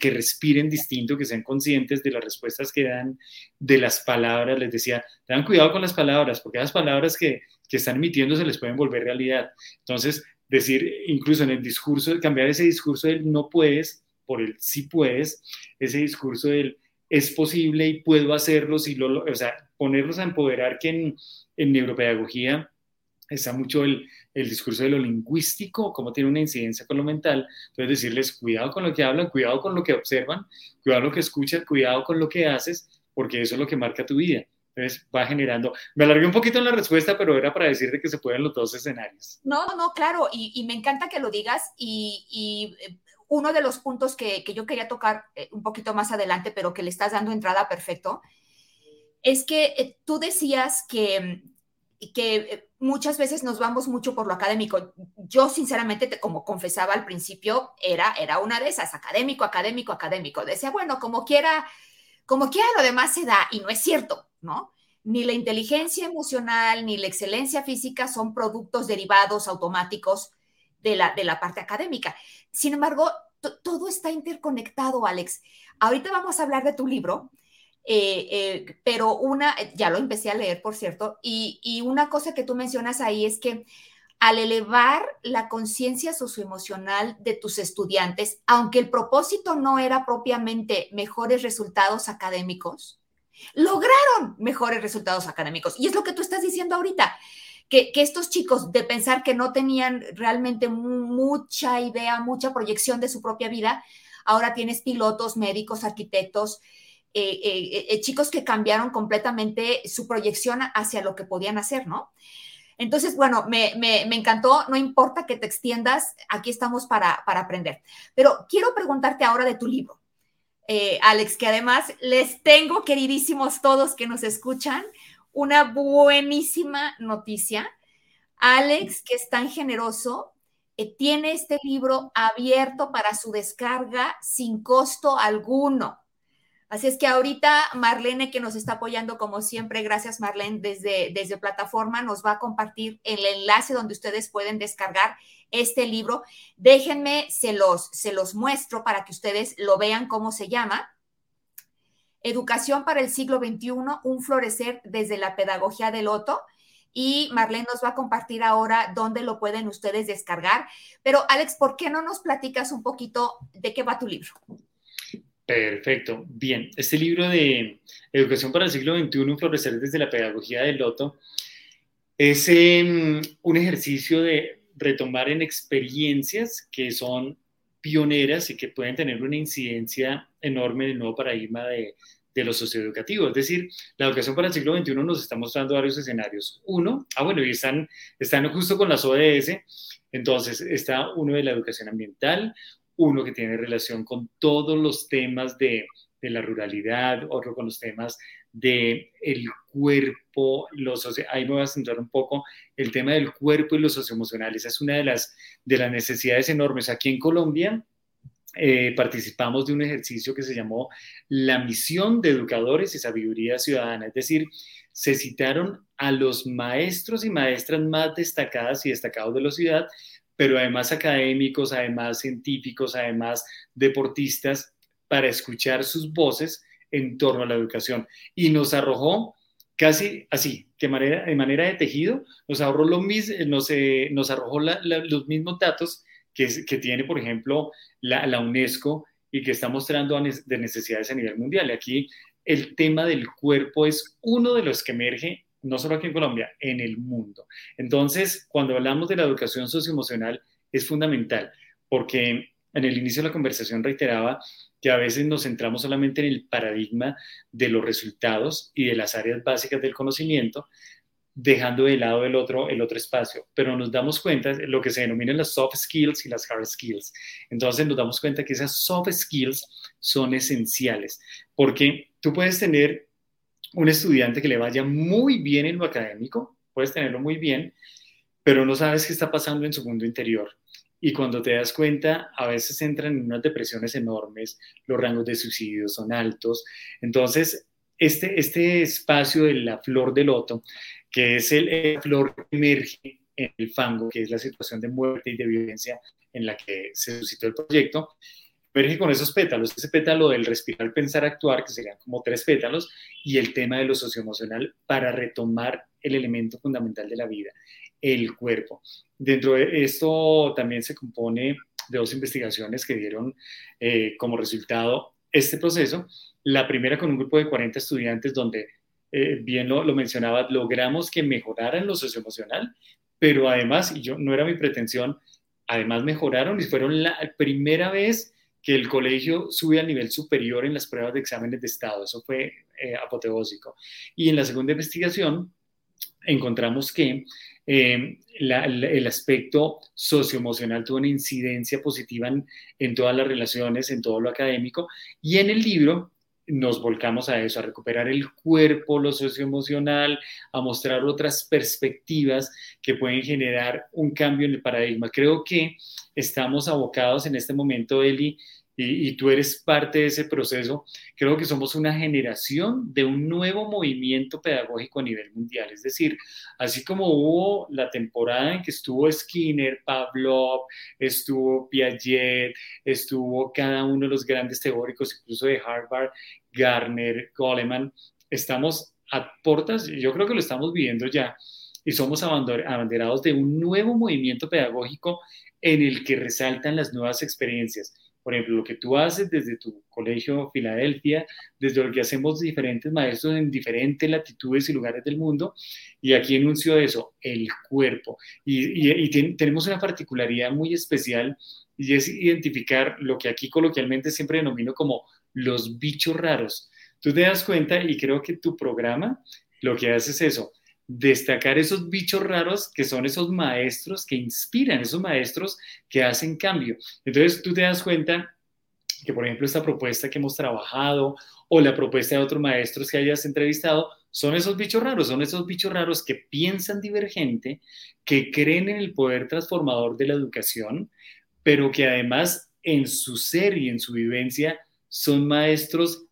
que respiren distinto, que sean conscientes de las respuestas que dan, de las palabras, les decía, tengan cuidado con las palabras, porque las palabras que, que están emitiendo se les pueden volver realidad. Entonces, decir, incluso en el discurso, cambiar ese discurso del no puedes por el sí puedes, ese discurso del es posible y puedo hacerlo, si lo, o sea, ponerlos a empoderar que en, en neuropedagogía está mucho el, el, discurso de lo lingüístico, cómo tiene una incidencia con lo mental. Entonces decirles, cuidado con lo que hablan, cuidado con lo que observan, cuidado con lo que escuchan, cuidado con lo que haces, porque eso es lo que marca tu vida. Entonces va generando. Me alargué un poquito en la respuesta, pero era para decirte que se pueden los dos escenarios. No, no, claro, y, me encanta que lo digas. Y, eh, uno de los puntos que, yo quería tocar eh, un poquito más adelante, pero que le estás dando entrada perfecto, es que eh, tú decías que, que muchas veces nos vamos mucho por lo académico. Yo, sinceramente, como confesaba al principio, era, era una de esas, académico, académico, académico. Decía, bueno, como quiera, como quiera lo demás se da, y no es cierto ¿no? Ni la inteligencia emocional ni la excelencia física son productos derivados automáticos de la, de la parte académica. Sin embargo, todo está interconectado, Alex. Ahorita vamos a hablar de tu libro, eh, eh, pero una, ya lo empecé a leer, por cierto, y, y una cosa que tú mencionas ahí es que al elevar la conciencia socioemocional de tus estudiantes, aunque el propósito no era propiamente mejores resultados académicos, lograron mejores resultados académicos. Y es lo que tú estás diciendo ahorita, que, estos chicos de pensar que no tenían realmente mucha idea, mucha proyección de su propia vida, ahora tienes pilotos, médicos, arquitectos, eh, eh, eh, chicos que cambiaron completamente su proyección hacia lo que podían hacer, ¿no? Entonces, bueno, me, encantó, no importa que te extiendas, aquí estamos para, para aprender. Pero quiero preguntarte ahora de tu libro. eh, Alex, que además les tengo, queridísimos todos que nos escuchan, una buenísima noticia. Alex, que es tan generoso, eh, tiene este libro abierto para su descarga sin costo alguno. Así es que ahorita Marlene, que nos está apoyando como siempre, gracias Marlene, desde, desde plataforma, nos va a compartir el enlace donde ustedes pueden descargar este libro. Déjenme, se los, se los muestro para que ustedes lo vean cómo se llama. Educación para el siglo XXI, un florecer desde la pedagogía del loto. Y Marlene nos va a compartir ahora dónde lo pueden ustedes descargar. Pero Alex, ¿por qué no nos platicas un poquito de qué va tu libro? Perfecto. Bien, este libro de Educación para el siglo XXI, Florecer desde la Pedagogía del Loto, es em, un ejercicio de retomar en experiencias que son pioneras y que pueden tener una incidencia enorme en el nuevo paradigma de, de lo socioeducativo. Es decir, la educación para el siglo XXI nos está mostrando varios escenarios. Uno, ah, bueno, y están, están justo con las ODS, entonces está uno de la educación ambiental, uno que tiene relación con todos los temas de, la ruralidad, otro con los temas del el cuerpo, los, ahí me voy a centrar un poco, el tema del cuerpo y lo socioemocional. Esa es una de las, de las necesidades enormes. Aquí en Colombia eh, participamos de un ejercicio que se llamó la misión de educadores y sabiduría ciudadana, es decir, se citaron a los maestros y maestras más destacadas y destacados de la ciudad pero además académicos, además científicos, además deportistas, para escuchar sus voces en torno a la educación. Y nos arrojó casi así, de manera de tejido, nos, ahorró eh, arrojó los mismos datos que, tiene, por ejemplo, la, la, UNESCO y que está mostrando de necesidades a nivel mundial. Aquí el tema del cuerpo es uno de los que emerge no solo aquí en Colombia, en el mundo. Entonces, cuando hablamos de la educación socioemocional, es fundamental, porque en el inicio de la conversación reiteraba que a veces nos centramos solamente en el paradigma de los resultados y de las áreas básicas del conocimiento, dejando de lado el otro, el otro espacio, pero nos damos cuenta de lo que se denominan las soft skills y las hard skills. Entonces nos damos cuenta que esas soft skills son esenciales, porque tú puedes tener un estudiante que le vaya muy bien en lo académico, puedes tenerlo muy bien, pero no sabes qué está pasando en su mundo interior. Y cuando te das cuenta, a veces entran en unas depresiones enormes, los rangos de suicidio son altos. Entonces, este, este espacio de la flor de loto, que es el, la flor que emerge en el fango, que es la situación de muerte y de violencia en la que se suscitó el proyecto, emerge con esos pétalos, ese pétalo del respirar, pensar, actuar, que serían como tres pétalos, y el tema de lo socioemocional para retomar el elemento fundamental de la vida, el cuerpo. Dentro de esto también se compone de dos investigaciones que dieron eh, como resultado este proceso. La primera con un grupo de 40 estudiantes donde, eh, bien lo, lo mencionaba, logramos que mejoraran lo socioemocional, pero además, y yo no era mi pretensión, además mejoraron y fueron la primera vez que el colegio sube al nivel superior en las pruebas de exámenes de estado. Eso fue eh, apoteósico. Y en la segunda investigación encontramos que eh, el aspecto socioemocional tuvo una incidencia positiva en, todas las relaciones, en todo lo académico. Y en el libro nos volcamos a eso, a recuperar el cuerpo, lo socioemocional, a mostrar otras perspectivas que pueden generar un cambio en el paradigma. Creo que estamos abocados en este momento, Eli, y, tú eres parte de ese proceso, creo que somos una generación de un nuevo movimiento pedagógico a nivel mundial. Es decir, así como hubo la temporada en que estuvo Skinner, Pavlov, estuvo Piaget, estuvo cada uno de los grandes teóricos, incluso de Harvard, Garner, Goleman, estamos a portas, yo creo que lo estamos viviendo ya, y somos abanderados de un nuevo movimiento pedagógico en el que resaltan las nuevas experiencias. Por ejemplo, lo que tú haces desde tu colegio Filadelfia, desde lo que hacemos diferentes maestros en diferentes latitudes y lugares del mundo, y aquí enuncio eso, el cuerpo. Y, tenemos una particularidad muy especial y es identificar lo que aquí coloquialmente siempre denomino como los bichos raros. Tú te das cuenta y creo que tu programa lo que hace es eso, destacar esos bichos raros que son esos maestros que inspiran, esos maestros que hacen cambio. Entonces tú te das cuenta que, por ejemplo, esta propuesta que hemos trabajado o la propuesta de otros maestros que hayas entrevistado, son esos bichos raros, son esos bichos raros que piensan divergente, que creen en el poder transformador de la educación, pero que además en su ser y en su vivencia son maestros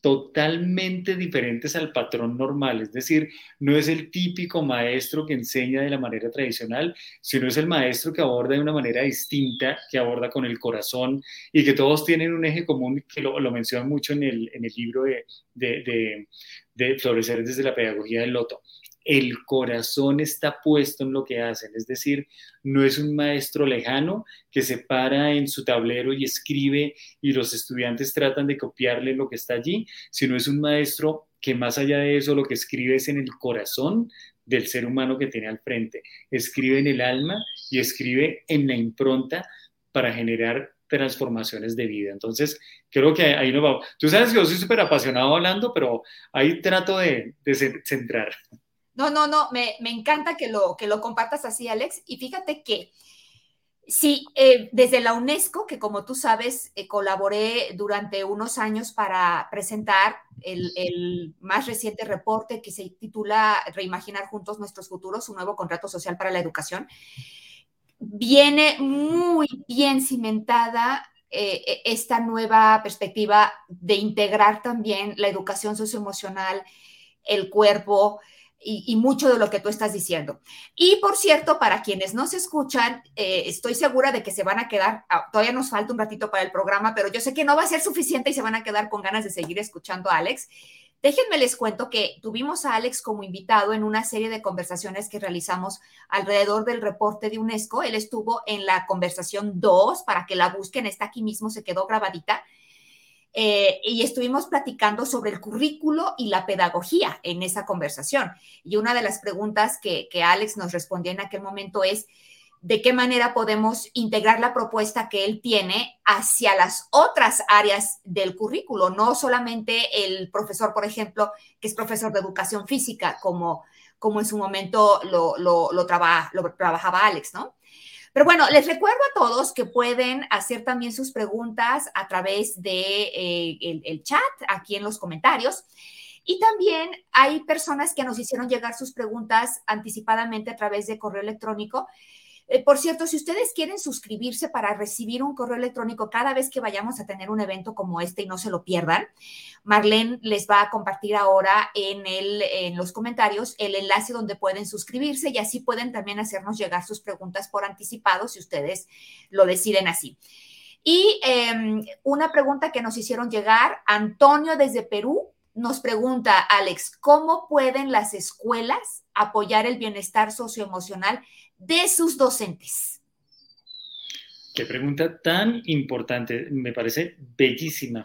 totalmente diferentes al patrón normal, es decir, no es el típico maestro que enseña de la manera tradicional, sino es el maestro que aborda de una manera distinta, que aborda con el corazón y que todos tienen un eje común, que lo, mencionan mucho en el, en el libro de, de Florecer desde la pedagogía del loto el corazón está puesto en lo que hacen, es decir, no es un maestro lejano que se para en su tablero y escribe y los estudiantes tratan de copiarle lo que está allí, sino es un maestro que más allá de eso lo que escribe es en el corazón del ser humano que tiene al frente, escribe en el alma y escribe en la impronta para generar transformaciones de vida. Entonces, creo que ahí nos vamos. Tú sabes que yo soy súper apasionado hablando, pero ahí trato de, de centrar. No, no, no, me, encanta que lo, que lo compartas así, Alex. Y fíjate que sí, eh, desde la UNESCO, que como tú sabes, eh, colaboré durante unos años para presentar el, el, más reciente reporte que se titula Reimaginar juntos nuestros futuros, un nuevo contrato social para la educación, viene muy bien cimentada eh, e, esta nueva perspectiva de integrar también la educación socioemocional, el cuerpo, y, mucho de lo que tú estás diciendo. Y por cierto, para quienes no se escuchan, eh, estoy segura de que se van a quedar, ah, todavía nos falta un ratito para el programa, pero yo sé que no va a ser suficiente y se van a quedar con ganas de seguir escuchando a Alex. Déjenme les cuento que tuvimos a Alex como invitado en una serie de conversaciones que realizamos alrededor del reporte de UNESCO. Él estuvo en la conversación 2 para que la busquen, está aquí mismo, se quedó grabadita. Eh, y estuvimos platicando sobre el currículo y la pedagogía en esa conversación. Y una de las preguntas que, que Alex nos respondió en aquel momento es, de qué manera podemos integrar la propuesta que él tiene hacia las otras áreas del currículo, no solamente el profesor, por ejemplo, que es profesor de educación física, como, como en su momento lo, lo, lo, lo trabajaba Alex, ¿no? Pero bueno, les recuerdo a todos que pueden hacer también sus preguntas a través de eh, el, chat aquí en los comentarios. Y también hay personas que nos hicieron llegar sus preguntas anticipadamente a través de correo electrónico. Eh, por cierto, si ustedes quieren suscribirse para recibir un correo electrónico cada vez que vayamos a tener un evento como este y no se lo pierdan, Marlene les va a compartir ahora en, los comentarios el enlace donde pueden suscribirse y así pueden también hacernos llegar sus preguntas por anticipado si ustedes lo deciden así. Y em, una pregunta que nos hicieron llegar, Antonio desde Perú nos pregunta, Alex, ¿cómo pueden las escuelas apoyar el bienestar socioemocional de sus docentes? Qué pregunta tan importante, me parece bellísima.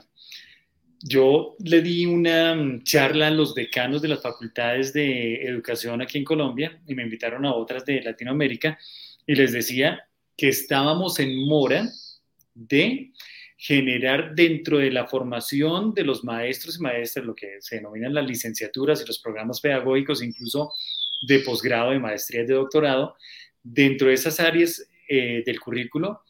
Yo le di una mm, charla a los decanos de las facultades de educación aquí en Colombia y me invitaron a otras de Latinoamérica y les decía que estábamos en mora de generar dentro de la formación de los maestros y maestras, lo que se denominan las licenciaturas y los programas pedagógicos, incluso de posgrado, de maestría y de doctorado, dentro de esas áreas eh, del currículo,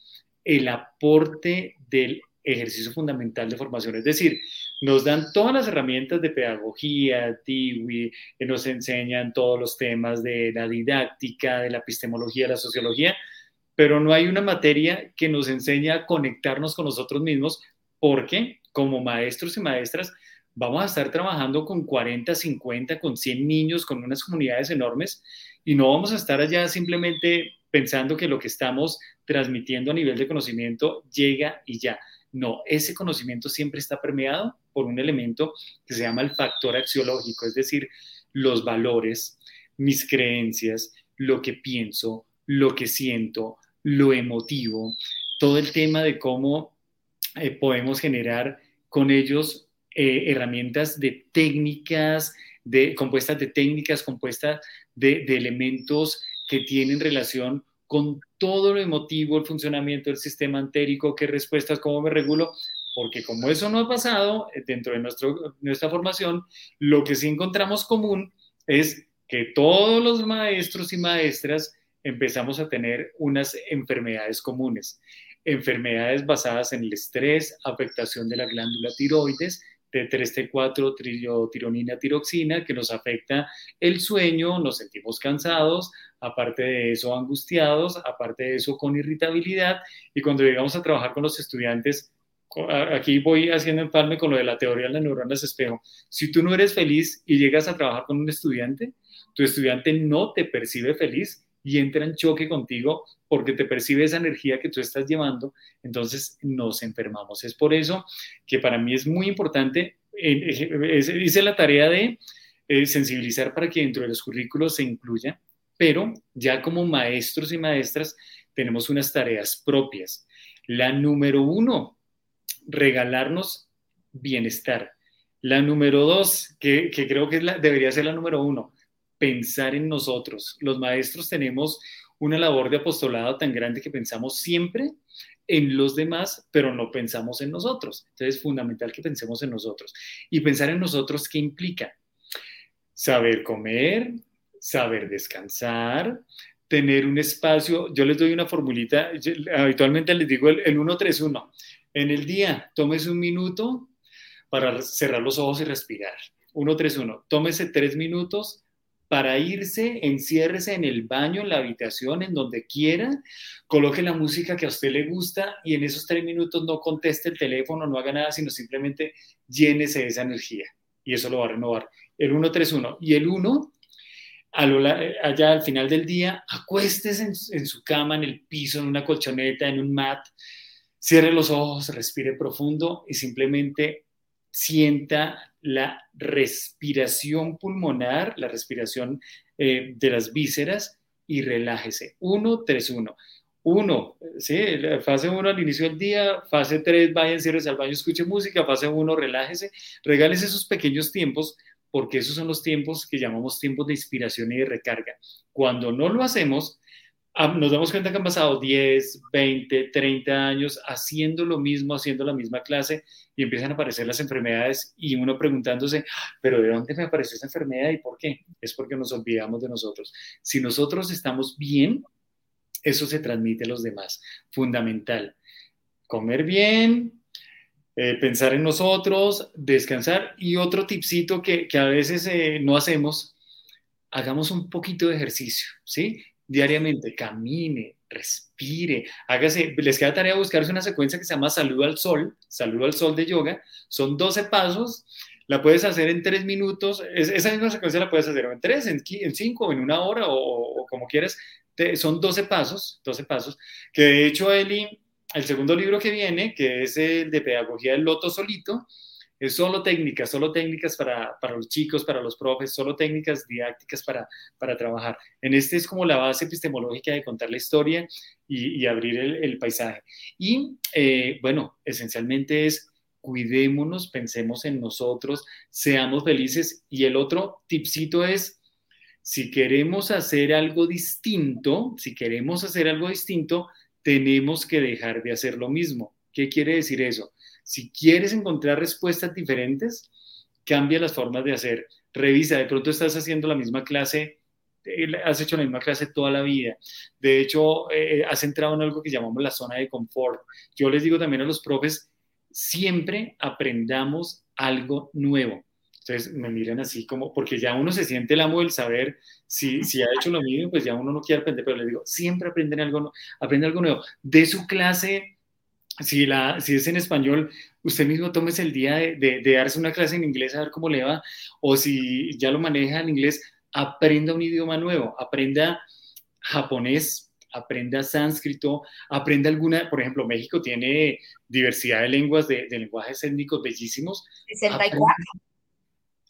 el aporte del ejercicio fundamental de formación. Es decir, nos dan todas las herramientas de pedagogía, TIWI, que nos enseñan todos los temas de la didáctica, de la epistemología, de la sociología, pero no hay una materia que nos enseñe a conectarnos con nosotros mismos porque como maestros y maestras vamos a estar trabajando con 40, 50, con 100 niños, con unas comunidades enormes y no vamos a estar allá simplemente pensando que lo que estamos transmitiendo a nivel de conocimiento llega y ya. No, ese conocimiento siempre está permeado por un elemento que se llama el factor axiológico, es decir, los valores, mis creencias, lo que pienso, lo que siento, lo emotivo, todo el tema de cómo eh, podemos generar con ellos eh, herramientas de técnicas, de, compuestas de técnicas, compuestas de, elementos que tienen relación con todo lo emotivo, el funcionamiento del sistema antérico, qué respuestas, cómo me regulo, porque como eso no ha pasado eh, dentro de nuestra formación, lo que sí encontramos común es que todos los maestros y maestras empezamos a tener unas enfermedades comunes. enfermedades basadas en el estrés, afectación de la glándula tiroides, T3, T4, tironina, tiroxina, que nos afecta el sueño, nos sentimos cansados, aparte de eso angustiados, aparte de eso con irritabilidad, y cuando llegamos a trabajar con los estudiantes, aquí voy haciendo empalme con lo de la teoría de las neuronas espejo, si tú no eres feliz y llegas a trabajar con un estudiante, tu estudiante no te percibe feliz y entra en choque contigo porque te percibe esa energía que tú estás llevando, entonces nos enfermamos. Es por eso que para mí es muy importante, hice la tarea de eh, sensibilizar para que dentro de los currículos se incluya, pero ya como maestros y maestras tenemos unas tareas propias. La número uno, regalarnos bienestar. La número dos, que, creo que debería ser la número uno, pensar en nosotros. Los maestros tenemos una labor de apostolado tan grande que pensamos siempre en los demás, pero no pensamos en nosotros. Entonces es fundamental que pensemos en nosotros. Y pensar en nosotros, ¿qué implica? Saber comer, saber descansar, tener un espacio. Yo les doy una formulita, habitualmente les digo el, el 131. En el día, tómese un minuto para cerrar los ojos y respirar. 131. Tómese tres minutos para irse, enciérrese en el baño, en la habitación, en donde quiera, coloque la música que a usted le gusta y en esos tres minutos no conteste el teléfono, no haga nada, sino simplemente llénese de esa energía y eso lo va a renovar. El 131 y el 1, allá al final del día, acuéstese en, en su cama, en el piso, en una colchoneta, en un mat, cierre los ojos, respire profundo y simplemente sienta la respiración pulmonar, la respiración eh, de las vísceras y relájese. 1, 3, 1. 1, ¿sí? fase 1 al inicio del día, fase 3, vaya, enciérrese al baño, escuche música, fase 1, relájese, regálese esos pequeños tiempos porque esos son los tiempos que llamamos tiempos de inspiración y de recarga. Cuando no lo hacemos, nos damos cuenta que han pasado 10, 20, 30 años haciendo lo mismo, haciendo la misma clase y empiezan a aparecer las enfermedades y uno preguntándose, pero ¿de dónde me apareció esa enfermedad y por qué? Es porque nos olvidamos de nosotros. Si nosotros estamos bien, eso se transmite a los demás. Fundamental. Comer bien, eh, pensar en nosotros, descansar y otro tipcito que, que a veces eh, no hacemos, hagamos un poquito de ejercicio, ¿sí? Diariamente, camine, respire, hágase, les queda tarea buscarse una secuencia que se llama Saludo al Sol, Saludo al Sol de yoga, son 12 pasos, la puedes hacer en 3 minutos, esa misma secuencia la puedes hacer en 3, en 5, en una hora o, como quieras, son 12 pasos, 12 pasos, que de hecho Eli, el segundo libro que viene, que es el de Pedagogía del Loto Solito, es solo técnicas, solo técnicas para, para, los chicos, para los profes, solo técnicas didácticas para, para trabajar. En este es como la base epistemológica de contar la historia y, abrir el, el, paisaje. Y eh, bueno, esencialmente es cuidémonos, pensemos en nosotros, seamos felices. Y el otro tipcito es, si queremos hacer algo distinto, si queremos hacer algo distinto, tenemos que dejar de hacer lo mismo. ¿Qué quiere decir eso? Si quieres encontrar respuestas diferentes, cambia las formas de hacer. Revisa, de pronto estás haciendo la misma clase, eh, has hecho la misma clase toda la vida. De hecho, eh, has entrado en algo que llamamos la zona de confort. Yo les digo también a los profes, siempre aprendamos algo nuevo. Entonces me miran así como, porque ya uno se siente el amo del saber, si, si ha hecho lo mismo, pues ya uno no quiere aprender, pero les digo, siempre aprenden algo, aprende algo nuevo. De su clase si, la, si es en español, usted mismo tómese el día de, de, darse una clase en inglés a ver cómo le va, o si ya lo maneja en inglés, aprenda un idioma nuevo, aprenda japonés, aprenda sánscrito, aprenda alguna, por ejemplo, México tiene diversidad de lenguas, de, de lenguajes étnicos bellísimos. 64.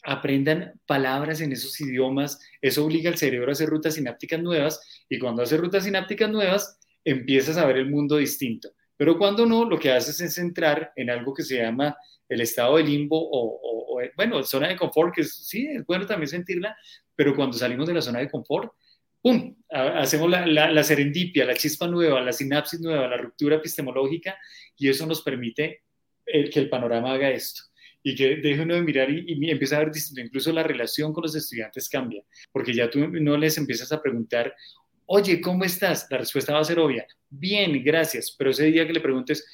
aprendan palabras en esos idiomas, eso obliga al cerebro a hacer rutas sinápticas nuevas y cuando hace rutas sinápticas nuevas, empiezas a ver el mundo distinto. Pero cuando no, lo que haces es entrar en algo que se llama el estado de limbo o, bueno, zona de confort, que sí, es bueno también sentirla, pero cuando salimos de la zona de confort, ¡pum! Hacemos la, la, serendipia, la chispa nueva, la sinapsis nueva, la ruptura epistemológica, y eso nos permite el, que el panorama haga esto y que deje uno de mirar y, y, empieza a ver distinto. Incluso la relación con los estudiantes cambia, porque ya tú no les empiezas a preguntar oye, ¿cómo estás? La respuesta va a ser obvia, bien, gracias, pero ese día que le preguntes,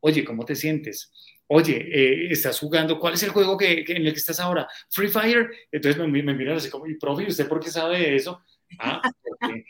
oye, ¿cómo te sientes? Oye, eh, ¿estás jugando? ¿Cuál es el juego que, en el que estás ahora? ¿Free Fire? Entonces me, me miran así como, y profe, ¿y usted por qué sabe eso? Ah, porque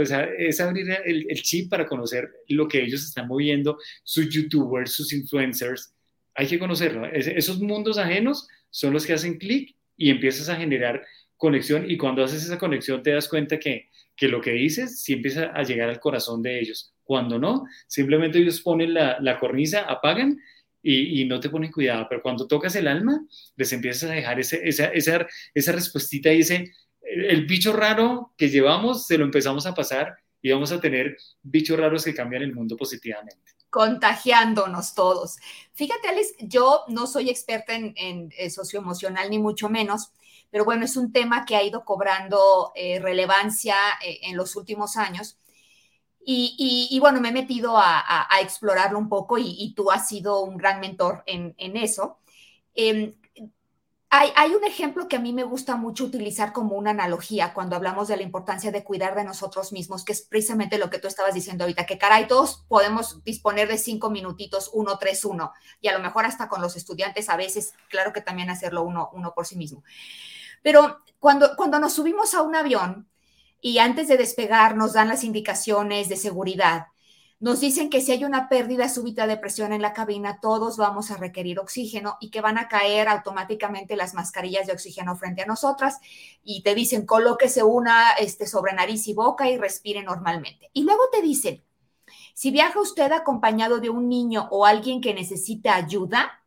o sea, es abrir el, chip para conocer lo que ellos están moviendo, sus youtubers, sus influencers. Hay que conocerlo. esos mundos ajenos son los que hacen clic y empiezas a generar conexión y cuando haces esa conexión te das cuenta que, que lo que dices sí empieza a llegar al corazón de ellos. Cuando no, simplemente ellos ponen la, la cornisa, apagan y, no te ponen cuidado, pero cuando tocas el alma, les empiezas a dejar esa, esa, esa respuestita y ese, el bicho raro que llevamos se lo empezamos a pasar y vamos a tener bichos raros que cambian el mundo positivamente. Contagiándonos todos. Fíjate, Alex, yo no soy experta en, en, socioemocional ni mucho menos, pero bueno, es un tema que ha ido cobrando eh, relevancia eh, en los últimos años. Y, bueno, me he metido a, explorarlo un poco y, tú has sido un gran mentor en, eso. Em, hay, un ejemplo que a mí me gusta mucho utilizar como una analogía cuando hablamos de la importancia de cuidar de nosotros mismos, que es precisamente lo que tú estabas diciendo ahorita, que caray, todos podemos disponer de cinco minutitos, uno, tres, uno, y a lo mejor hasta con los estudiantes a veces, claro que también hacerlo uno, uno por sí mismo. Pero cuando, cuando nos subimos a un avión y antes de despegar nos dan las indicaciones de seguridad, nos dicen que si hay una pérdida súbita de presión en la cabina, todos vamos a requerir oxígeno y que van a caer automáticamente las mascarillas de oxígeno frente a nosotras y te dicen colóquese una este, sobre nariz y boca y respire normalmente. Y luego te dicen, si viaja usted acompañado de un niño o alguien que necesita ayuda,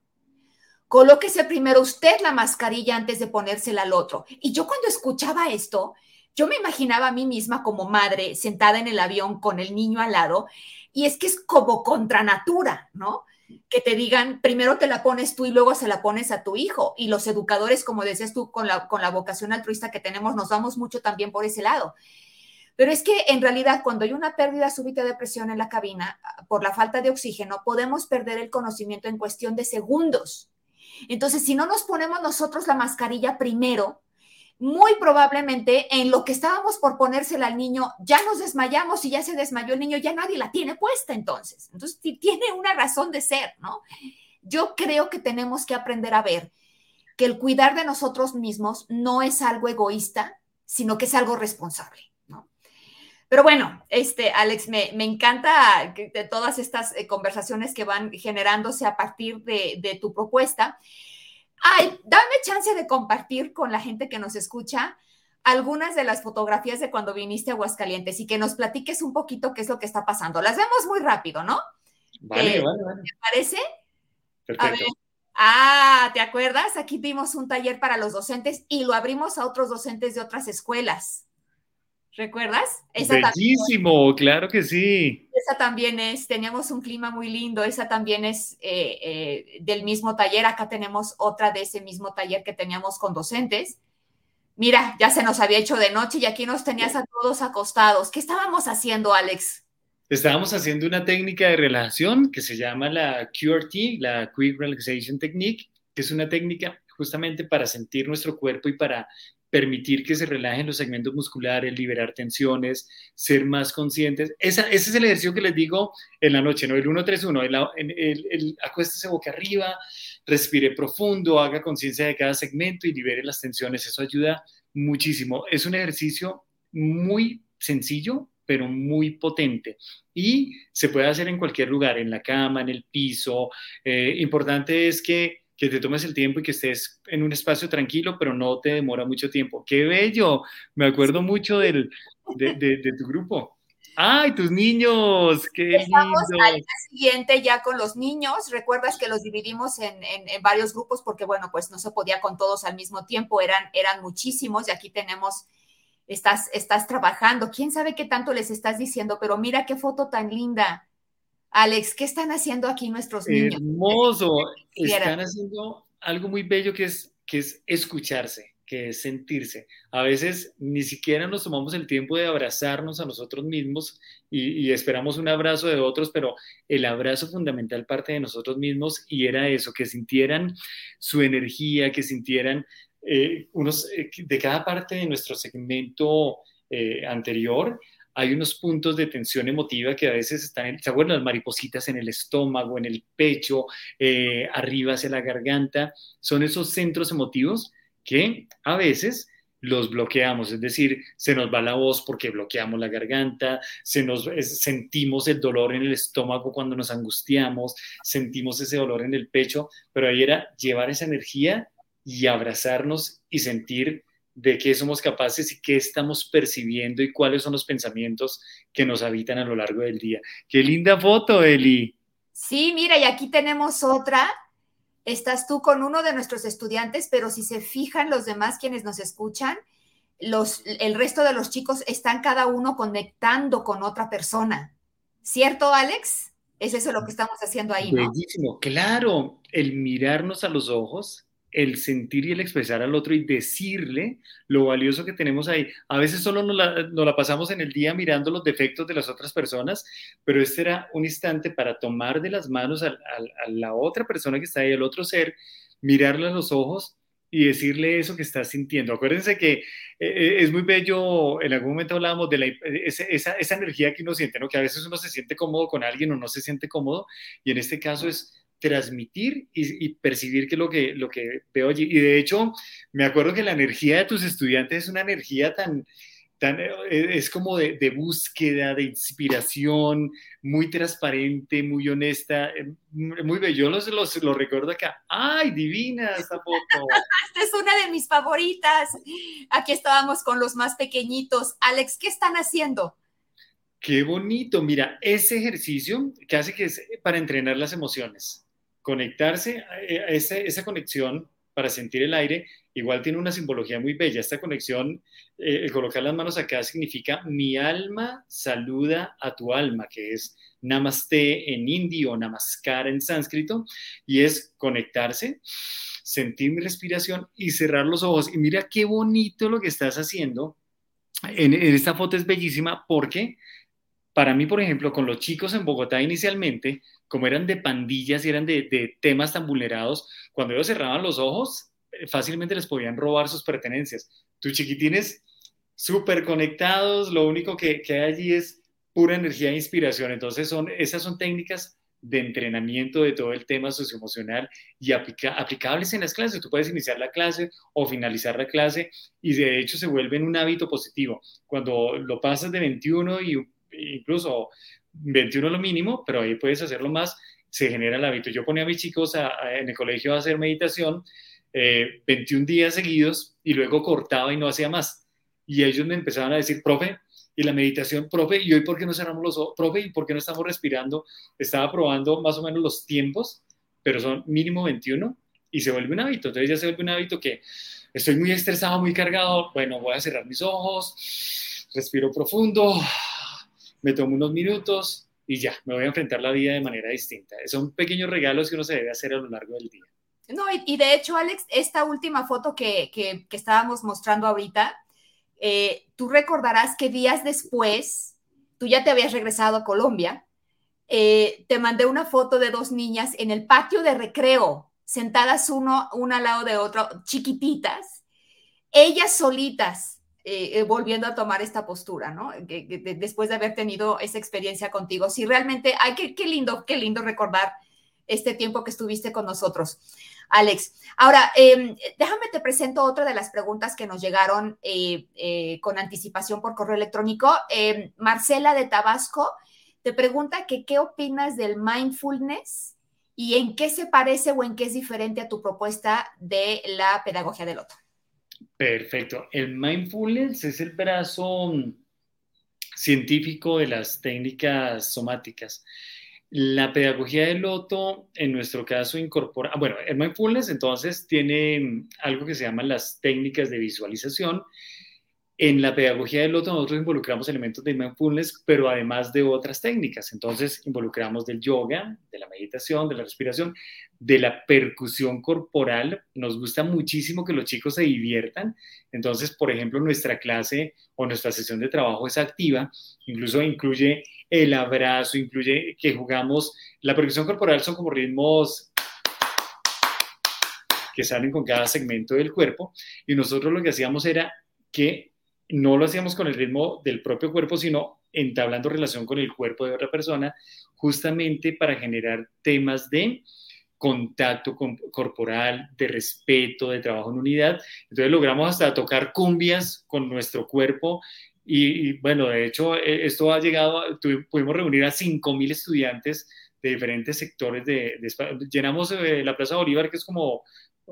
colóquese primero usted la mascarilla antes de ponérsela al otro. Y yo cuando escuchaba esto, yo me imaginaba a mí misma como madre sentada en el avión con el niño al lado y es que es como contra natura, ¿no? Que te digan, primero te la pones tú y luego se la pones a tu hijo. Y los educadores, como decías tú, con la, con la vocación altruista que tenemos, nos vamos mucho también por ese lado. Pero es que en realidad cuando hay una pérdida súbita de presión en la cabina por la falta de oxígeno, podemos perder el conocimiento en cuestión de segundos. Entonces, si no nos ponemos nosotros la mascarilla primero, muy probablemente en lo que estábamos por ponérsela al niño, ya nos desmayamos y ya se desmayó el niño, ya nadie la tiene puesta entonces. Entonces, tiene una razón de ser, ¿no? Yo creo que tenemos que aprender a ver que el cuidar de nosotros mismos no es algo egoísta, sino que es algo responsable. Pero bueno, este, Alex, me, encanta de todas estas eh, conversaciones que van generándose a partir de, de tu propuesta. Ay, dame chance de compartir con la gente que nos escucha algunas de las fotografías de cuando viniste a Aguascalientes y que nos platiques un poquito qué es lo que está pasando. Las vemos muy rápido, ¿no? Vale, eh, vale, vale. ¿Te parece? Perfecto. Ah, ¿te acuerdas? Aquí dimos un taller para los docentes y lo abrimos a otros docentes de otras escuelas. ¿Recuerdas? Esa Bellísimo, claro que sí. Esa también es, teníamos un clima muy lindo, esa también es eh, eh, del mismo taller, acá tenemos otra de ese mismo taller que teníamos con docentes. Mira, ya se nos había hecho de noche y aquí nos tenías a todos acostados. ¿Qué estábamos haciendo, Alex? Estábamos haciendo una técnica de relajación que se llama la QRT, la Quick Relaxation Technique, que es una técnica justamente para sentir nuestro cuerpo y para permitir que se relajen los segmentos musculares, liberar tensiones, ser más conscientes. ese es el ejercicio que les digo en la noche, ¿no? El 1-3-1, el, el, el, acuéstese boca arriba, respire profundo, haga conciencia de cada segmento y libere las tensiones. Eso ayuda muchísimo. Es un ejercicio muy sencillo, pero muy potente. Y se puede hacer en cualquier lugar, en la cama, en el piso. Eh, importante es que que te tomes el tiempo y que estés en un espacio tranquilo, pero no te demora mucho tiempo. ¡Qué bello! Me acuerdo mucho del, de, de, tu grupo. ¡Ay, tus niños! ¡Qué Estamos al día siguiente ya con los niños. Recuerdas que los dividimos en, en, varios grupos porque, bueno, pues no se podía con todos al mismo tiempo, eran, eran muchísimos y aquí tenemos, estás, estás trabajando. ¿Quién sabe qué tanto les estás diciendo? Pero mira qué foto tan linda Alex, ¿qué están haciendo aquí nuestros niños? Hermoso. Están haciendo algo muy bello que es, que es escucharse, que es sentirse. A veces ni siquiera nos tomamos el tiempo de abrazarnos a nosotros mismos y, esperamos un abrazo de otros, pero el abrazo fundamental parte de nosotros mismos y era eso, que sintieran su energía, que sintieran eh, unos, eh, de cada parte de nuestro segmento eh, anterior hay unos puntos de tensión emotiva que a veces están, en, ¿se acuerdan? Las maripositas en el estómago, en el pecho, eh, arriba hacia la garganta. Son esos centros emotivos que a veces los bloqueamos, es decir, se nos va la voz porque bloqueamos la garganta, se nos sentimos el dolor en el estómago cuando nos angustiamos, sentimos ese dolor en el pecho, pero ahí era llevar esa energía y abrazarnos y sentir de qué somos capaces y qué estamos percibiendo y cuáles son los pensamientos que nos habitan a lo largo del día. Qué linda foto, Eli. Sí, mira, y aquí tenemos otra. Estás tú con uno de nuestros estudiantes, pero si se fijan los demás quienes nos escuchan, los, el resto de los chicos están cada uno conectando con otra persona. ¿Cierto, Alex? Es eso lo que estamos haciendo ahí, ¿no? Bellísimo, claro, el mirarnos a los ojos el sentir y el expresar al otro y decirle lo valioso que tenemos ahí. A veces solo nos la, pasamos en el día mirando los defectos de las otras personas, pero este era un instante para tomar de las manos a, la otra persona que está ahí, al otro ser, mirarle a los ojos y decirle eso que está sintiendo. Acuérdense que eh, eh, es muy bello, en algún momento hablábamos de la, esa, esa energía que uno siente, ¿no? que a veces uno se siente cómodo con alguien o no se siente cómodo, y en este caso es transmitir y, percibir que lo, que lo que veo allí. Y de hecho, me acuerdo que la energía de tus estudiantes es una energía tan, tan eh, es como de, búsqueda, de inspiración, muy transparente, muy honesta, eh, muy bello. Yo los, los, los recuerdo acá. ¡Ay, divina esta foto! esta es una de mis favoritas. Aquí estábamos con los más pequeñitos. Alex, ¿qué están haciendo? Qué bonito. Mira, ese ejercicio que hace que es para entrenar las emociones conectarse, eh, a esa, conexión para sentir el aire, igual tiene una simbología muy bella. Esta conexión, eh, colocar las manos acá significa mi alma saluda a tu alma, que es namaste en hindi o namaskar en sánscrito, y es conectarse, sentir mi respiración y cerrar los ojos. Y mira qué bonito lo que estás haciendo. En, en esta foto es bellísima porque para mí, por ejemplo, con los chicos en Bogotá inicialmente, como eran de pandillas y eran de, temas tan vulnerados, cuando ellos cerraban los ojos, eh, fácilmente les podían robar sus pertenencias. Tus chiquitines súper conectados, lo único que, que, hay allí es pura energía e inspiración. Entonces, son, esas son técnicas de entrenamiento de todo el tema socioemocional y aplicables en las clases. Tú puedes iniciar la clase o finalizar la clase y de hecho se vuelven un hábito positivo. Cuando lo pasas de 21 y incluso 21 lo mínimo, pero ahí puedes hacerlo más, se genera el hábito. Yo ponía a mis chicos en el colegio a hacer meditación 21 eh, días seguidos y luego cortaba y no hacía más. Y ellos me empezaban a decir, profe, y la meditación, profe, ¿y hoy por qué no cerramos los ojos? Profe, ¿y por qué no estamos respirando? Estaba probando más o menos los tiempos, pero son mínimo 21 y se vuelve un hábito. Entonces ya se vuelve un hábito que estoy muy estresado, muy cargado. Bueno, voy a cerrar mis ojos, respiro profundo, me tomo unos minutos y ya, me voy a enfrentar la vida de manera distinta. Son pequeños regalos que uno se debe hacer a lo largo del día. No, y, de hecho, Alex, esta última foto que, que, estábamos mostrando ahorita, eh, tú recordarás que días después, tú ya te habías regresado a Colombia, eh, te mandé una foto de dos niñas en el patio de recreo, sentadas uno, una al lado de otro, chiquititas, ellas solitas, eh, eh, volviendo a tomar esta postura, ¿no? después de haber tenido esa experiencia contigo. Sí, realmente, ay, qué, lindo, qué lindo recordar este tiempo que estuviste con nosotros, Alex. Ahora, em, déjame te presento otra de las preguntas que nos llegaron eh, con anticipación por correo electrónico. Em, Marcela de Tabasco te pregunta que qué opinas del mindfulness y en qué se parece o en qué es diferente a tu propuesta de la pedagogía del otro. Perfecto. El mindfulness es el brazo mm, científico de las técnicas somáticas. La pedagogía del loto, en nuestro caso, incorpora, bueno, el mindfulness entonces tiene mm, algo que se llaman las técnicas de visualización en la pedagogía del loto nosotros involucramos elementos de mindfulness, pero además de otras técnicas. Entonces involucramos del yoga, de la meditación, de la respiración, de la percusión corporal. Nos gusta muchísimo que los chicos se diviertan. Entonces, por ejemplo, nuestra clase o nuestra sesión de trabajo es activa, incluso incluye el abrazo, incluye que jugamos. La percusión corporal son como ritmos que salen con cada segmento del cuerpo y nosotros lo que hacíamos era que no lo hacíamos con el ritmo del propio cuerpo, sino entablando relación con el cuerpo de otra persona, justamente para generar temas de contacto corporal, de respeto, de trabajo en unidad. Entonces logramos hasta tocar cumbias con nuestro cuerpo y, bueno, de hecho, e, esto ha llegado, pudimos reunir a 5.000 estudiantes de diferentes sectores de, Llenamos eh, la Plaza Bolívar, que es como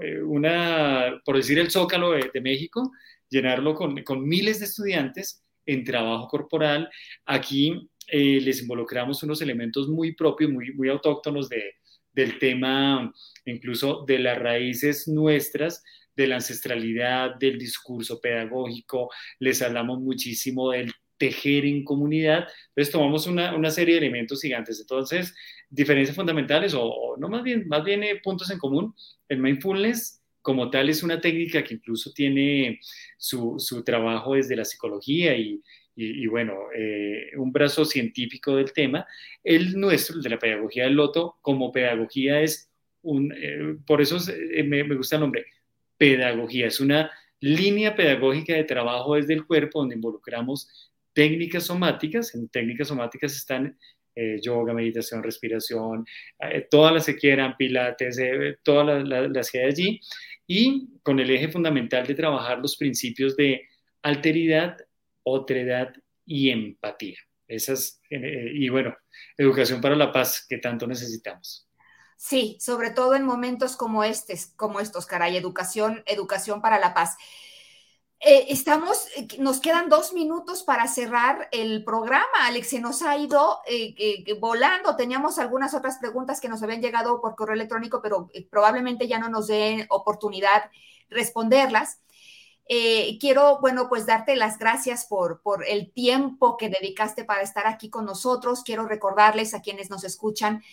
eh, una, por decir, el zócalo de, México, llenarlo con, con, miles de estudiantes en trabajo corporal. Aquí eh, les involucramos unos elementos muy propios, muy, muy autóctonos de, del tema, incluso de las raíces nuestras, de la ancestralidad, del discurso pedagógico, les hablamos muchísimo del tejer en comunidad. Entonces tomamos una, una serie de elementos gigantes. Entonces, diferencias fundamentales o, no más bien, más bien eh, puntos en común. El mindfulness como tal es una técnica que incluso tiene su, su trabajo desde la psicología y, y, bueno, eh, un brazo científico del tema. El nuestro, el de la pedagogía del loto, como pedagogía es un, eh, por eso me, me gusta el nombre, pedagogía. Es una línea pedagógica de trabajo desde el cuerpo donde involucramos técnicas somáticas. En técnicas somáticas están eh, yoga, meditación, respiración, eh, todas las que quieran, pilates, eh, todas las, que hay allí. Y con el eje fundamental de trabajar los principios de alteridad, otredad y empatía. Esas, y bueno, educación para la paz que tanto necesitamos. Sí, sobre todo en momentos como estos, como estos, caray, educación, educación para la paz. Eh, estamos, eh, nos quedan dos minutos para cerrar el programa. Alex, se nos ha ido eh, volando. Teníamos algunas otras preguntas que nos habían llegado por correo electrónico, pero probablemente ya no nos den oportunidad responderlas. quiero, bueno, pues darte las gracias por, por el tiempo que dedicaste para estar aquí con nosotros. Quiero recordarles a quienes nos escuchan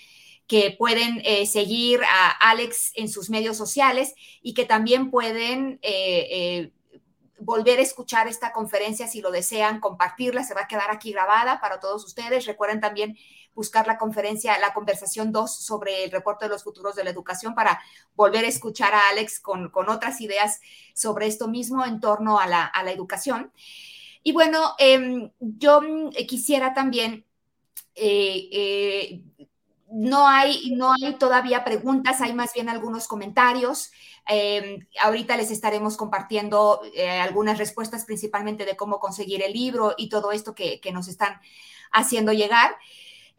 que pueden seguir a Alex en sus medios sociales y que también pueden volver a escuchar esta conferencia si lo desean, compartirla, se va a quedar aquí grabada para todos ustedes. Recuerden también buscar la conferencia, la conversación 2 sobre el reporte de los futuros de la educación para volver a escuchar a Alex con, otras ideas sobre esto mismo en torno a la, a la educación. Y bueno, em, yo quisiera también no hay, no hay todavía preguntas, hay más bien algunos comentarios. Em, ahorita les estaremos compartiendo eh, algunas respuestas, principalmente de cómo conseguir el libro y todo esto que, nos están haciendo llegar.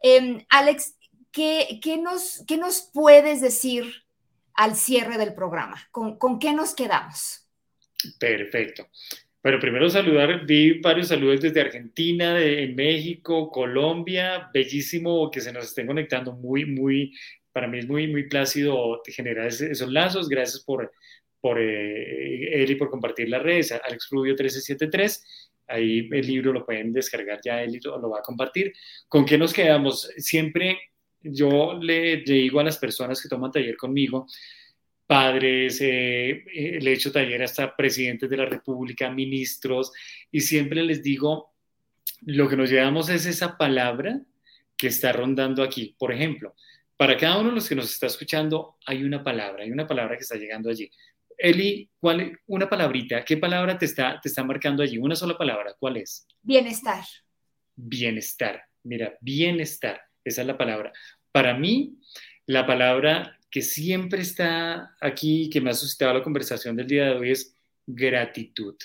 Em, Alex, ¿qué, nos, ¿qué, nos, puedes decir al cierre del programa? ¿Con, con qué nos quedamos? Perfecto. Bueno, primero saludar, vi varios saludos desde Argentina, de México, Colombia, bellísimo que se nos estén conectando, muy, muy, para mí es muy, muy plácido generar esos lazos, gracias por, por eh, y por compartir las redes, Alex Rubio 1373, ahí el libro lo pueden descargar ya, él lo, lo va a compartir. ¿Con qué nos quedamos? Siempre yo le, le digo a las personas que toman taller conmigo, padres, eh, eh, le he hecho taller hasta presidentes de la República, ministros, y siempre les digo, lo que nos llevamos es esa palabra que está rondando aquí. Por ejemplo, para cada uno de los que nos está escuchando hay una palabra, hay una palabra que está llegando allí. Eli, ¿cuál, una palabrita, ¿qué palabra te está, te está marcando allí? Una sola palabra, ¿cuál es? Bienestar. Bienestar, mira, bienestar, esa es la palabra. Para mí, la palabra que siempre está aquí, que me ha suscitado la conversación del día de hoy, es gratitud.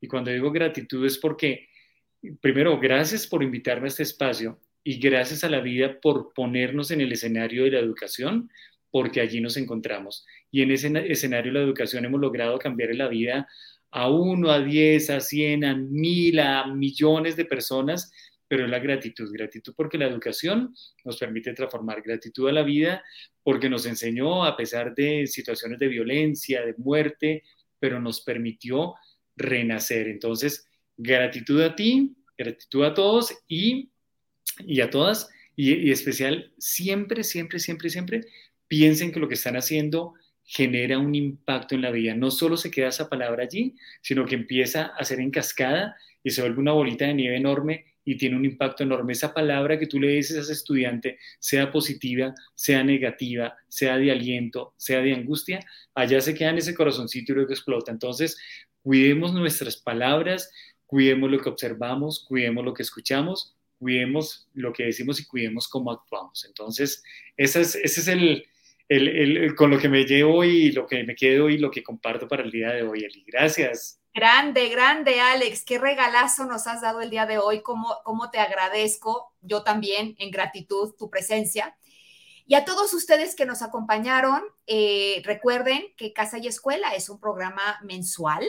Y cuando digo gratitud es porque, primero, gracias por invitarme a este espacio y gracias a la vida por ponernos en el escenario de la educación, porque allí nos encontramos. Y en ese escenario de la educación hemos logrado cambiar la vida a uno, a diez, a cien, a mil, a millones de personas pero es la gratitud. Gratitud porque la educación nos permite transformar. Gratitud a la vida porque nos enseñó, a pesar de situaciones de violencia, de muerte, pero nos permitió renacer. Entonces, gratitud a ti, gratitud a todos y, y a todas, y, especial, siempre, siempre, siempre, siempre piensen que lo que están haciendo genera un impacto en la vida. No solo se queda esa palabra allí, sino que empieza a ser en cascada y se vuelve una bolita de nieve enorme y tiene un impacto enorme. Esa palabra que tú le dices a ese estudiante, sea positiva, sea negativa, sea de aliento, sea de angustia, allá se queda en ese corazoncito y luego explota. Entonces, cuidemos nuestras palabras, cuidemos lo que observamos, cuidemos lo que escuchamos, cuidemos lo que decimos y cuidemos cómo actuamos. Entonces, ese es, ese es el, el, el, con lo que me llevo y lo que me quedo y lo que comparto para el día de hoy, Eli. Gracias. Grande, grande, Alex. Qué regalazo nos has dado el día de hoy. Cómo, cómo te agradezco. Yo también, en gratitud, tu presencia. Y a todos ustedes que nos acompañaron, eh, recuerden que Casa y Escuela es un programa mensual.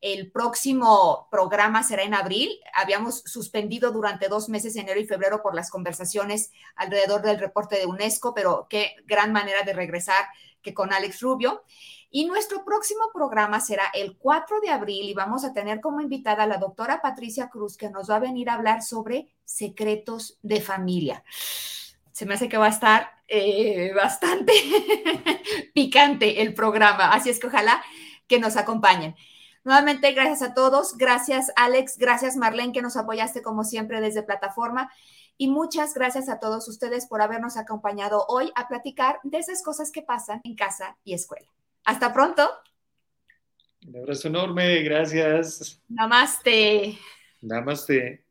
El próximo programa será en abril. Habíamos suspendido durante dos meses, enero y febrero, por las conversaciones alrededor del reporte de UNESCO, pero qué gran manera de regresar que con Alex Rubio. Y nuestro próximo programa será el 4 de abril y vamos a tener como invitada a la doctora Patricia Cruz, que nos va a venir a hablar sobre secretos de familia. Se me hace que va a estar eh, bastante picante el programa, así es que ojalá que nos acompañen. Nuevamente, gracias a todos. Gracias, Alex. Gracias, Marlene, que nos apoyaste como siempre desde plataforma. Y muchas gracias a todos ustedes por habernos acompañado hoy a platicar de esas cosas que pasan en casa y escuela. Hasta pronto. Un abrazo enorme, gracias. Namaste. Namaste.